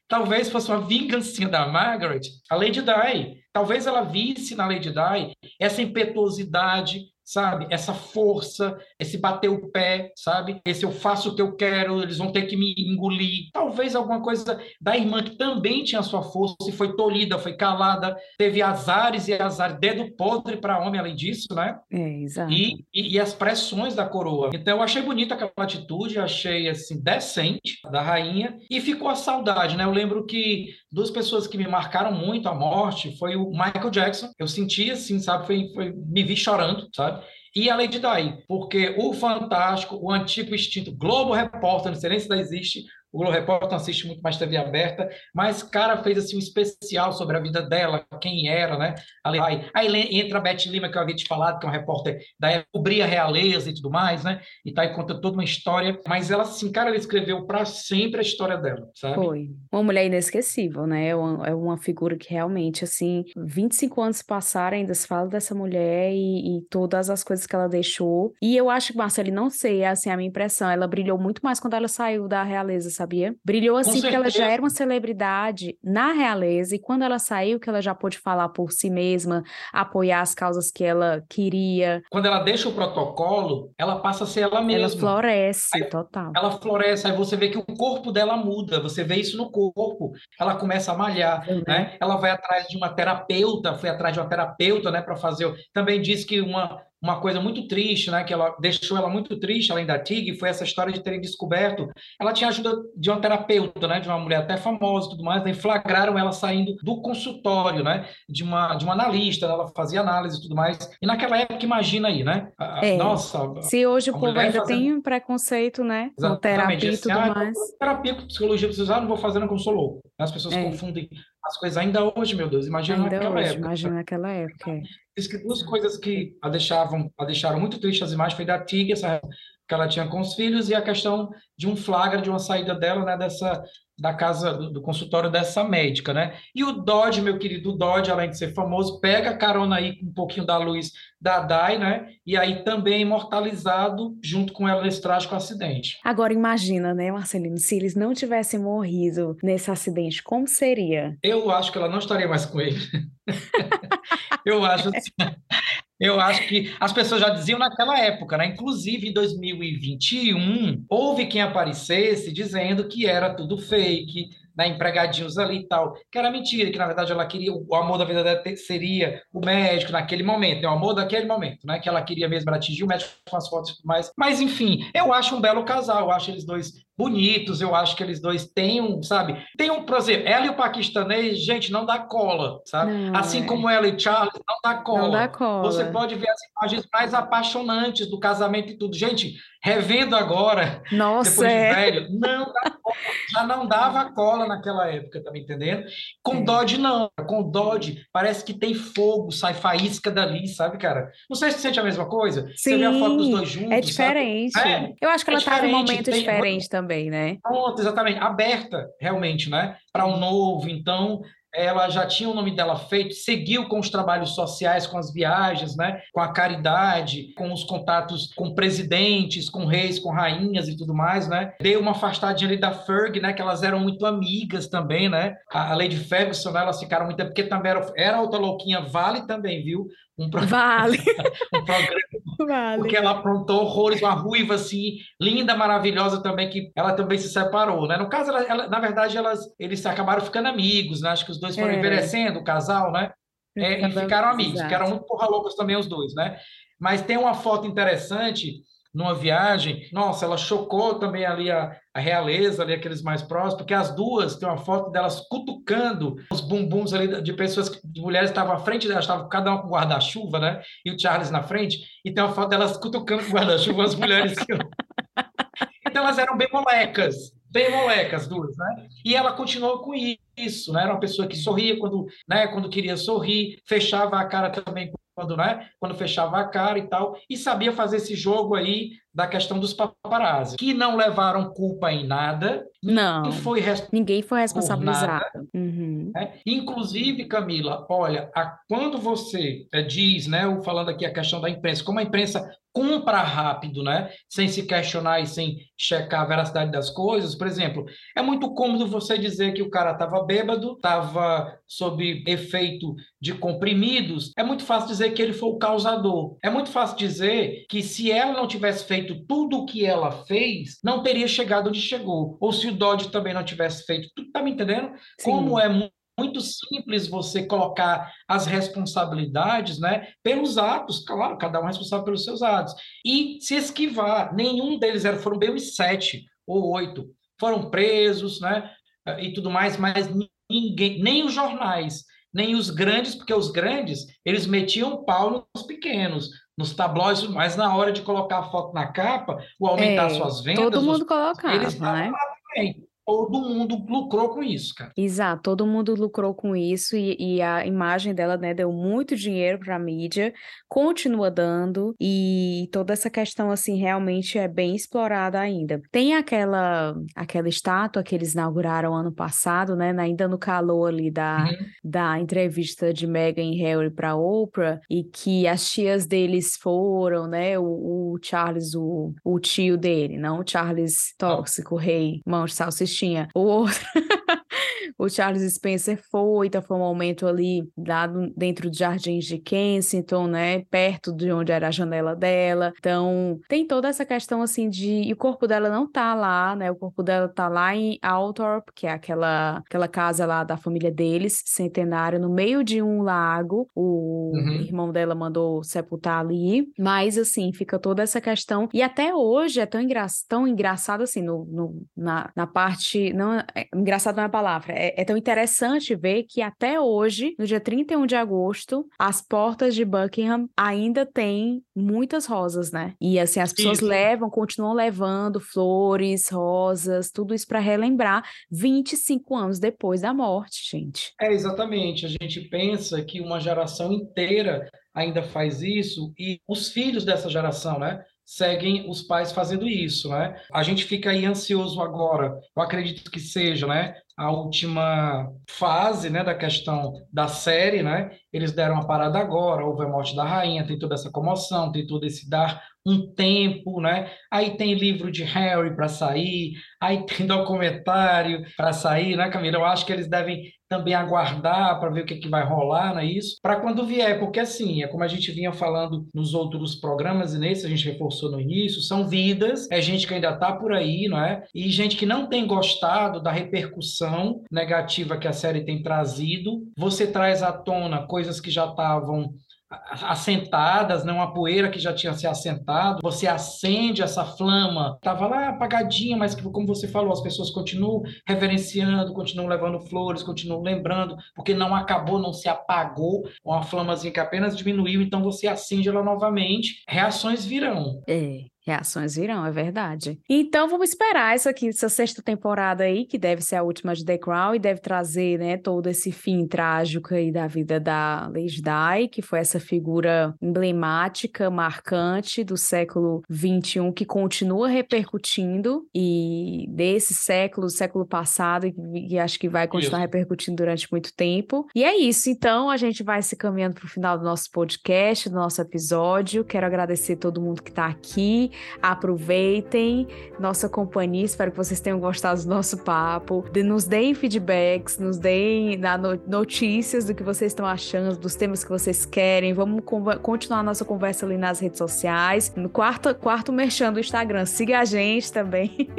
Talvez fosse uma vingancinha da Margaret, a Lady Di. Talvez ela visse na Lady Di essa impetuosidade, sabe? Essa força, esse bater o pé, sabe? Esse eu faço o que eu quero, eles vão ter que me engolir. Talvez alguma coisa da irmã que também tinha sua força e foi tolhida, foi calada, teve azares e azar, dedo podre para homem, além disso, né? É, exato. E, e, e, as pressões da coroa. Então eu achei bonita aquela atitude, achei assim decente da rainha e ficou a saudade, né? Eu lembro que duas pessoas que me marcaram muito a morte foi o Michael Jackson. Eu senti assim, sabe? Foi, foi me vi chorando, sabe? E a Lady Di, porque o Fantástico, o antigo extinto Globo Repórter, não sei nem se ainda existe, o Globo Repórter não assiste muito mais TV aberta, mas cara fez assim um especial sobre a vida dela, quem era, né? Aí, aí entra a Beth Lima, que eu havia te falado, que é um repórter da época, cobria realeza e tudo mais, né? E tá aí conta toda uma história, mas ela, assim, cara, ela escreveu para sempre a história dela, sabe? Foi. Uma mulher inesquecível, né? É uma, é uma figura que realmente, assim, 25 anos passaram, ainda se fala dessa mulher e, e todas as coisas que ela deixou. E eu acho que, Marcelo, não sei, é assim, a minha impressão, ela brilhou muito mais quando ela saiu da realeza, sabe? Sabia? Brilhou assim porque ela já era uma celebridade na realeza e quando ela saiu que ela já pôde falar por si mesma, apoiar as causas que ela queria. Quando ela deixa o protocolo, ela passa a ser ela mesma. Ela floresce, aí, total. Ela floresce, aí você vê que o corpo dela muda, você vê isso no corpo. Ela começa a malhar, uhum. né? Ela vai atrás de uma terapeuta, foi atrás de uma terapeuta, né, para fazer. Também diz que uma uma coisa muito triste, né? Que ela deixou ela muito triste, além da Tig, foi essa história de terem descoberto. Ela tinha ajuda de uma terapeuta, né? De uma mulher até famosa e tudo mais, né? flagraram ela saindo do consultório, né? De uma, de uma analista, ela fazia análise e tudo mais. E naquela época, imagina aí, né? A, é. Nossa. Se hoje o povo ainda fazendo... tem um preconceito, né? Com terapia e tudo assim, ah, mais. Terapia com psicologia, vocês ah, não vou fazer, não, que eu sou louco. As pessoas é. confundem as coisas ainda hoje, meu Deus. Imagina ainda naquela hoje, época. Imagina naquela época. É. Diz que duas coisas que a deixavam, a deixaram muito triste as imagens foi da Tig, essa que ela tinha com os filhos, e a questão de um flagra, de uma saída dela, né, dessa, da casa, do, consultório dessa médica, né? E o Dodge, meu querido Dodge, além de ser famoso, pega carona aí com um pouquinho da luz da Dai, né? E aí também imortalizado junto com ela nesse trágico acidente. Agora imagina, né, Marcelino, se eles não tivessem morrido nesse acidente, como seria? Eu acho que ela não estaria mais com ele. Eu acho assim, eu acho que as pessoas já diziam naquela época, né? Inclusive em 2021, houve quem aparecesse dizendo que era tudo fake, né, empregadinhos ali e tal, que era mentira, que na verdade ela queria, o amor da vida dela seria o médico naquele momento, é o amor daquele momento, né, que ela queria mesmo atingir o médico com as fotos e tudo mais. Mas enfim, eu acho um belo casal, eu acho eles dois bonitos, eu acho que eles dois têm um, sabe? Tem um, por exemplo, ela e o paquistanês, gente, não dá cola, sabe? Não, assim é. como ela e Charles, não dá cola. Não dá cola. Você pode ver as imagens mais apaixonantes do casamento e tudo. Gente, revendo agora, Nossa, depois é. de velho, não dá cola. Já não dava cola naquela época, tá me entendendo? Com é. Dodge, não. Com Dodge, parece que tem fogo, sai faísca dali, sabe, cara? Não sei se você sente a mesma coisa. Sim, você vê a foto dos dois juntos. É diferente. É, eu acho que ela está em um momento tem, diferente também também, né? Pronto, exatamente. Aberta, realmente, né? Para o um novo. Então, ela já tinha o nome dela feito, seguiu com os trabalhos sociais, com as viagens, né? com a caridade, com os contatos com presidentes, com reis, com rainhas e tudo mais, né? Deu uma afastadinha ali da Ferg, né? Que elas eram muito amigas também, né? A Lady Ferguson, né? elas ficaram muito... Porque também era, era outra louquinha, vale também, viu? Um pro... Vale. um programa. Vale. Porque ela aprontou horrores, uma ruiva assim, linda, maravilhosa também, que ela também se separou, né? No caso, ela, ela, na verdade, elas, eles acabaram ficando amigos, né? Acho que os dois foram é. envelhecendo, o casal, né? É, e ficaram amigos, Exato. ficaram muito porra loucas também os dois, né? Mas tem uma foto interessante numa viagem, nossa, ela chocou também ali a, a realeza, ali aqueles mais próximos, porque as duas tem uma foto delas cutucando os bumbuns ali de pessoas, de mulheres que estavam à frente delas, estavam cada uma com guarda-chuva, né? E o Charles na frente, e tem uma foto delas cutucando com guarda-chuva as mulheres. Então elas eram bem molecas, bem molecas duas, né? E ela continuou com isso, né? Era uma pessoa que sorria quando, né, quando queria sorrir, fechava a cara também quando, né, quando fechava a cara e tal, e sabia fazer esse jogo aí da questão dos paparazzi, que não levaram culpa em nada. Não, foi ninguém foi responsabilizado. Uhum. Né? Inclusive, Camila, olha, a, quando você é, diz, né, falando aqui a questão da imprensa, como a imprensa compra rápido, né? Sem se questionar e sem checar a veracidade das coisas. Por exemplo, é muito cômodo você dizer que o cara estava bêbado, estava sob efeito de comprimidos. É muito fácil dizer que ele foi o causador. É muito fácil dizer que se ela não tivesse feito tudo o que ela fez, não teria chegado onde chegou. Ou se o Dodge também não tivesse feito tudo, tá me entendendo? Sim. Como é muito simples você colocar as responsabilidades, né, pelos atos, claro, cada um é responsável pelos seus atos, e se esquivar. Nenhum deles era, foram bem os sete ou oito, foram presos, né, e tudo mais, mas ninguém, nem os jornais, nem os grandes, porque os grandes, eles metiam pau nos pequenos, nos tabloides, mas na hora de colocar a foto na capa, ou aumentar é, suas vendas, todo mundo colocava, eles né? Todo mundo lucrou com isso, cara. Exato, todo mundo lucrou com isso e, e a imagem dela, né, deu muito dinheiro para a mídia, continua dando e toda essa questão assim realmente é bem explorada ainda. Tem aquela aquela estátua que eles inauguraram ano passado, né, ainda no calor ali da, uhum. da entrevista de Meghan e Harry para Oprah e que as tias deles foram, né, o, o Charles, o, o tio dele, não o Charles tóxico, oh. rei, mão de salsicha tinha. O. o Charles Spencer foi, então foi um momento ali dado dentro dos jardins de Kensington, né, perto de onde era a janela dela. Então, tem toda essa questão assim de e o corpo dela não tá lá, né? O corpo dela tá lá em Althorp, que é aquela aquela casa lá da família deles, centenário no meio de um lago. O uhum. irmão dela mandou sepultar ali, mas assim, fica toda essa questão e até hoje é tão, engra tão engraçado assim no, no na, na parte não é, engraçado não é a palavra, é, é tão interessante ver que até hoje, no dia 31 de agosto, as portas de Buckingham ainda têm muitas rosas, né? E assim, as pessoas isso. levam, continuam levando flores, rosas, tudo isso para relembrar 25 anos depois da morte, gente. É, exatamente. A gente pensa que uma geração inteira ainda faz isso e os filhos dessa geração, né? seguem os pais fazendo isso, né? A gente fica aí ansioso agora. Eu acredito que seja, né? A última fase, né, da questão da série, né? Eles deram a parada agora, houve a morte da rainha, tem toda essa comoção, tem todo esse dar um tempo, né? Aí tem livro de Harry para sair, aí tem documentário para sair, né, Camila? Eu acho que eles devem também aguardar para ver o que, que vai rolar, não é isso? Para quando vier, porque assim, é como a gente vinha falando nos outros programas, e nesse a gente reforçou no início, são vidas, é gente que ainda está por aí, não é? E gente que não tem gostado da repercussão negativa que a série tem trazido. Você traz à tona coisas que já estavam assentadas, né? uma poeira que já tinha se assentado, você acende essa flama, estava lá apagadinha, mas como você falou, as pessoas continuam reverenciando, continuam levando flores, continuam lembrando, porque não acabou, não se apagou, uma flamazinha que apenas diminuiu, então você acende ela novamente, reações virão. É. Reações virão, é verdade. Então vamos esperar essa aqui, essa sexta temporada aí, que deve ser a última de The Crown e deve trazer, né, todo esse fim trágico aí da vida da Lady Di, que foi essa figura emblemática, marcante do século XXI, que continua repercutindo e desse século, século passado, e, acho que vai continuar isso. repercutindo durante muito tempo. E é isso, então a gente vai se caminhando para o final do nosso podcast, do nosso episódio. Quero agradecer todo mundo que está aqui. Aproveitem nossa companhia. Espero que vocês tenham gostado do nosso papo. Nos deem feedbacks, nos deem notícias do que vocês estão achando, dos temas que vocês querem. Vamos continuar nossa conversa ali nas redes sociais. No quarto, quarto merchan do Instagram. Siga a gente também.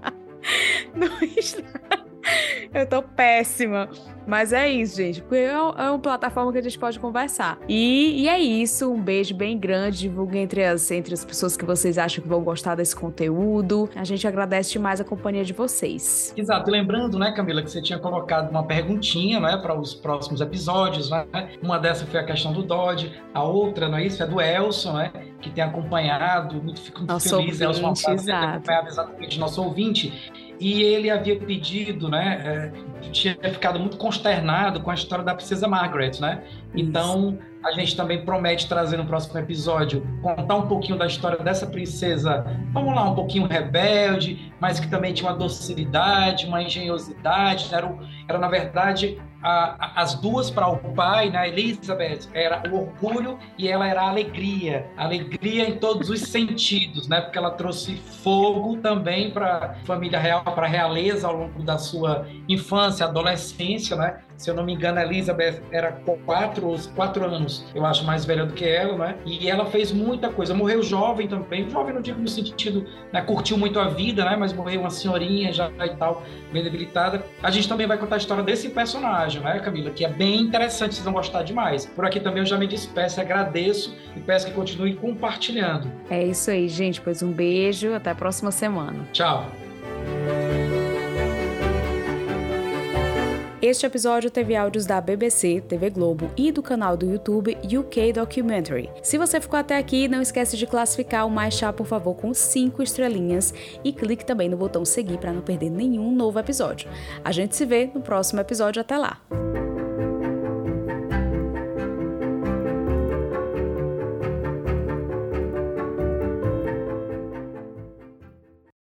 no Instagram. Eu tô péssima. Mas é isso, gente. Porque é, é uma plataforma que a gente pode conversar. E, e, é isso. Um beijo bem grande. Divulguem entre as, entre as pessoas que vocês acham que vão gostar desse conteúdo. A gente agradece demais a companhia de vocês. Exato. E lembrando, né, Camila, que você tinha colocado uma perguntinha, né, para os próximos episódios, né? Uma dessas foi a questão do Dodge. A outra, não é isso? É do Elson, né? Que tem acompanhado. Muito, fico muito nosso feliz, ouvinte, Elson, exato. acompanhado exatamente nosso ouvinte e ele havia pedido, né, é, tinha ficado muito consternado com a história da princesa Margaret, né? Então, a gente também promete trazer no próximo episódio, contar um pouquinho da história dessa princesa, vamos lá, um pouquinho rebelde, mas que também tinha uma docilidade, uma engenhosidade, era, era na verdade a, as duas para o pai, né? Elizabeth era o orgulho e ela era a alegria, alegria em todos os sentidos, né? Porque ela trouxe fogo também para a família real, para a realeza ao longo da sua infância, adolescência, né? Se eu não me engano, a Elizabeth era quatro, quatro anos, eu acho, mais velha do que ela, né? E ela fez muita coisa. Morreu jovem também, jovem não digo no sentido, né? Curtiu muito a vida, né? Mas morreu uma senhorinha já e tal, bem debilitada. A gente também vai contar a história desse personagem, né, Camila? Que é bem interessante, vocês vão gostar demais. Por aqui também eu já me despeço, agradeço e peço que continue compartilhando. É isso aí, gente. Pois um beijo, até a próxima semana. Tchau. Este episódio teve áudios da BBC, TV Globo e do canal do YouTube UK Documentary. Se você ficou até aqui, não esquece de classificar o Mais Chá, por favor, com 5 estrelinhas e clique também no botão seguir para não perder nenhum novo episódio. A gente se vê no próximo episódio. Até lá!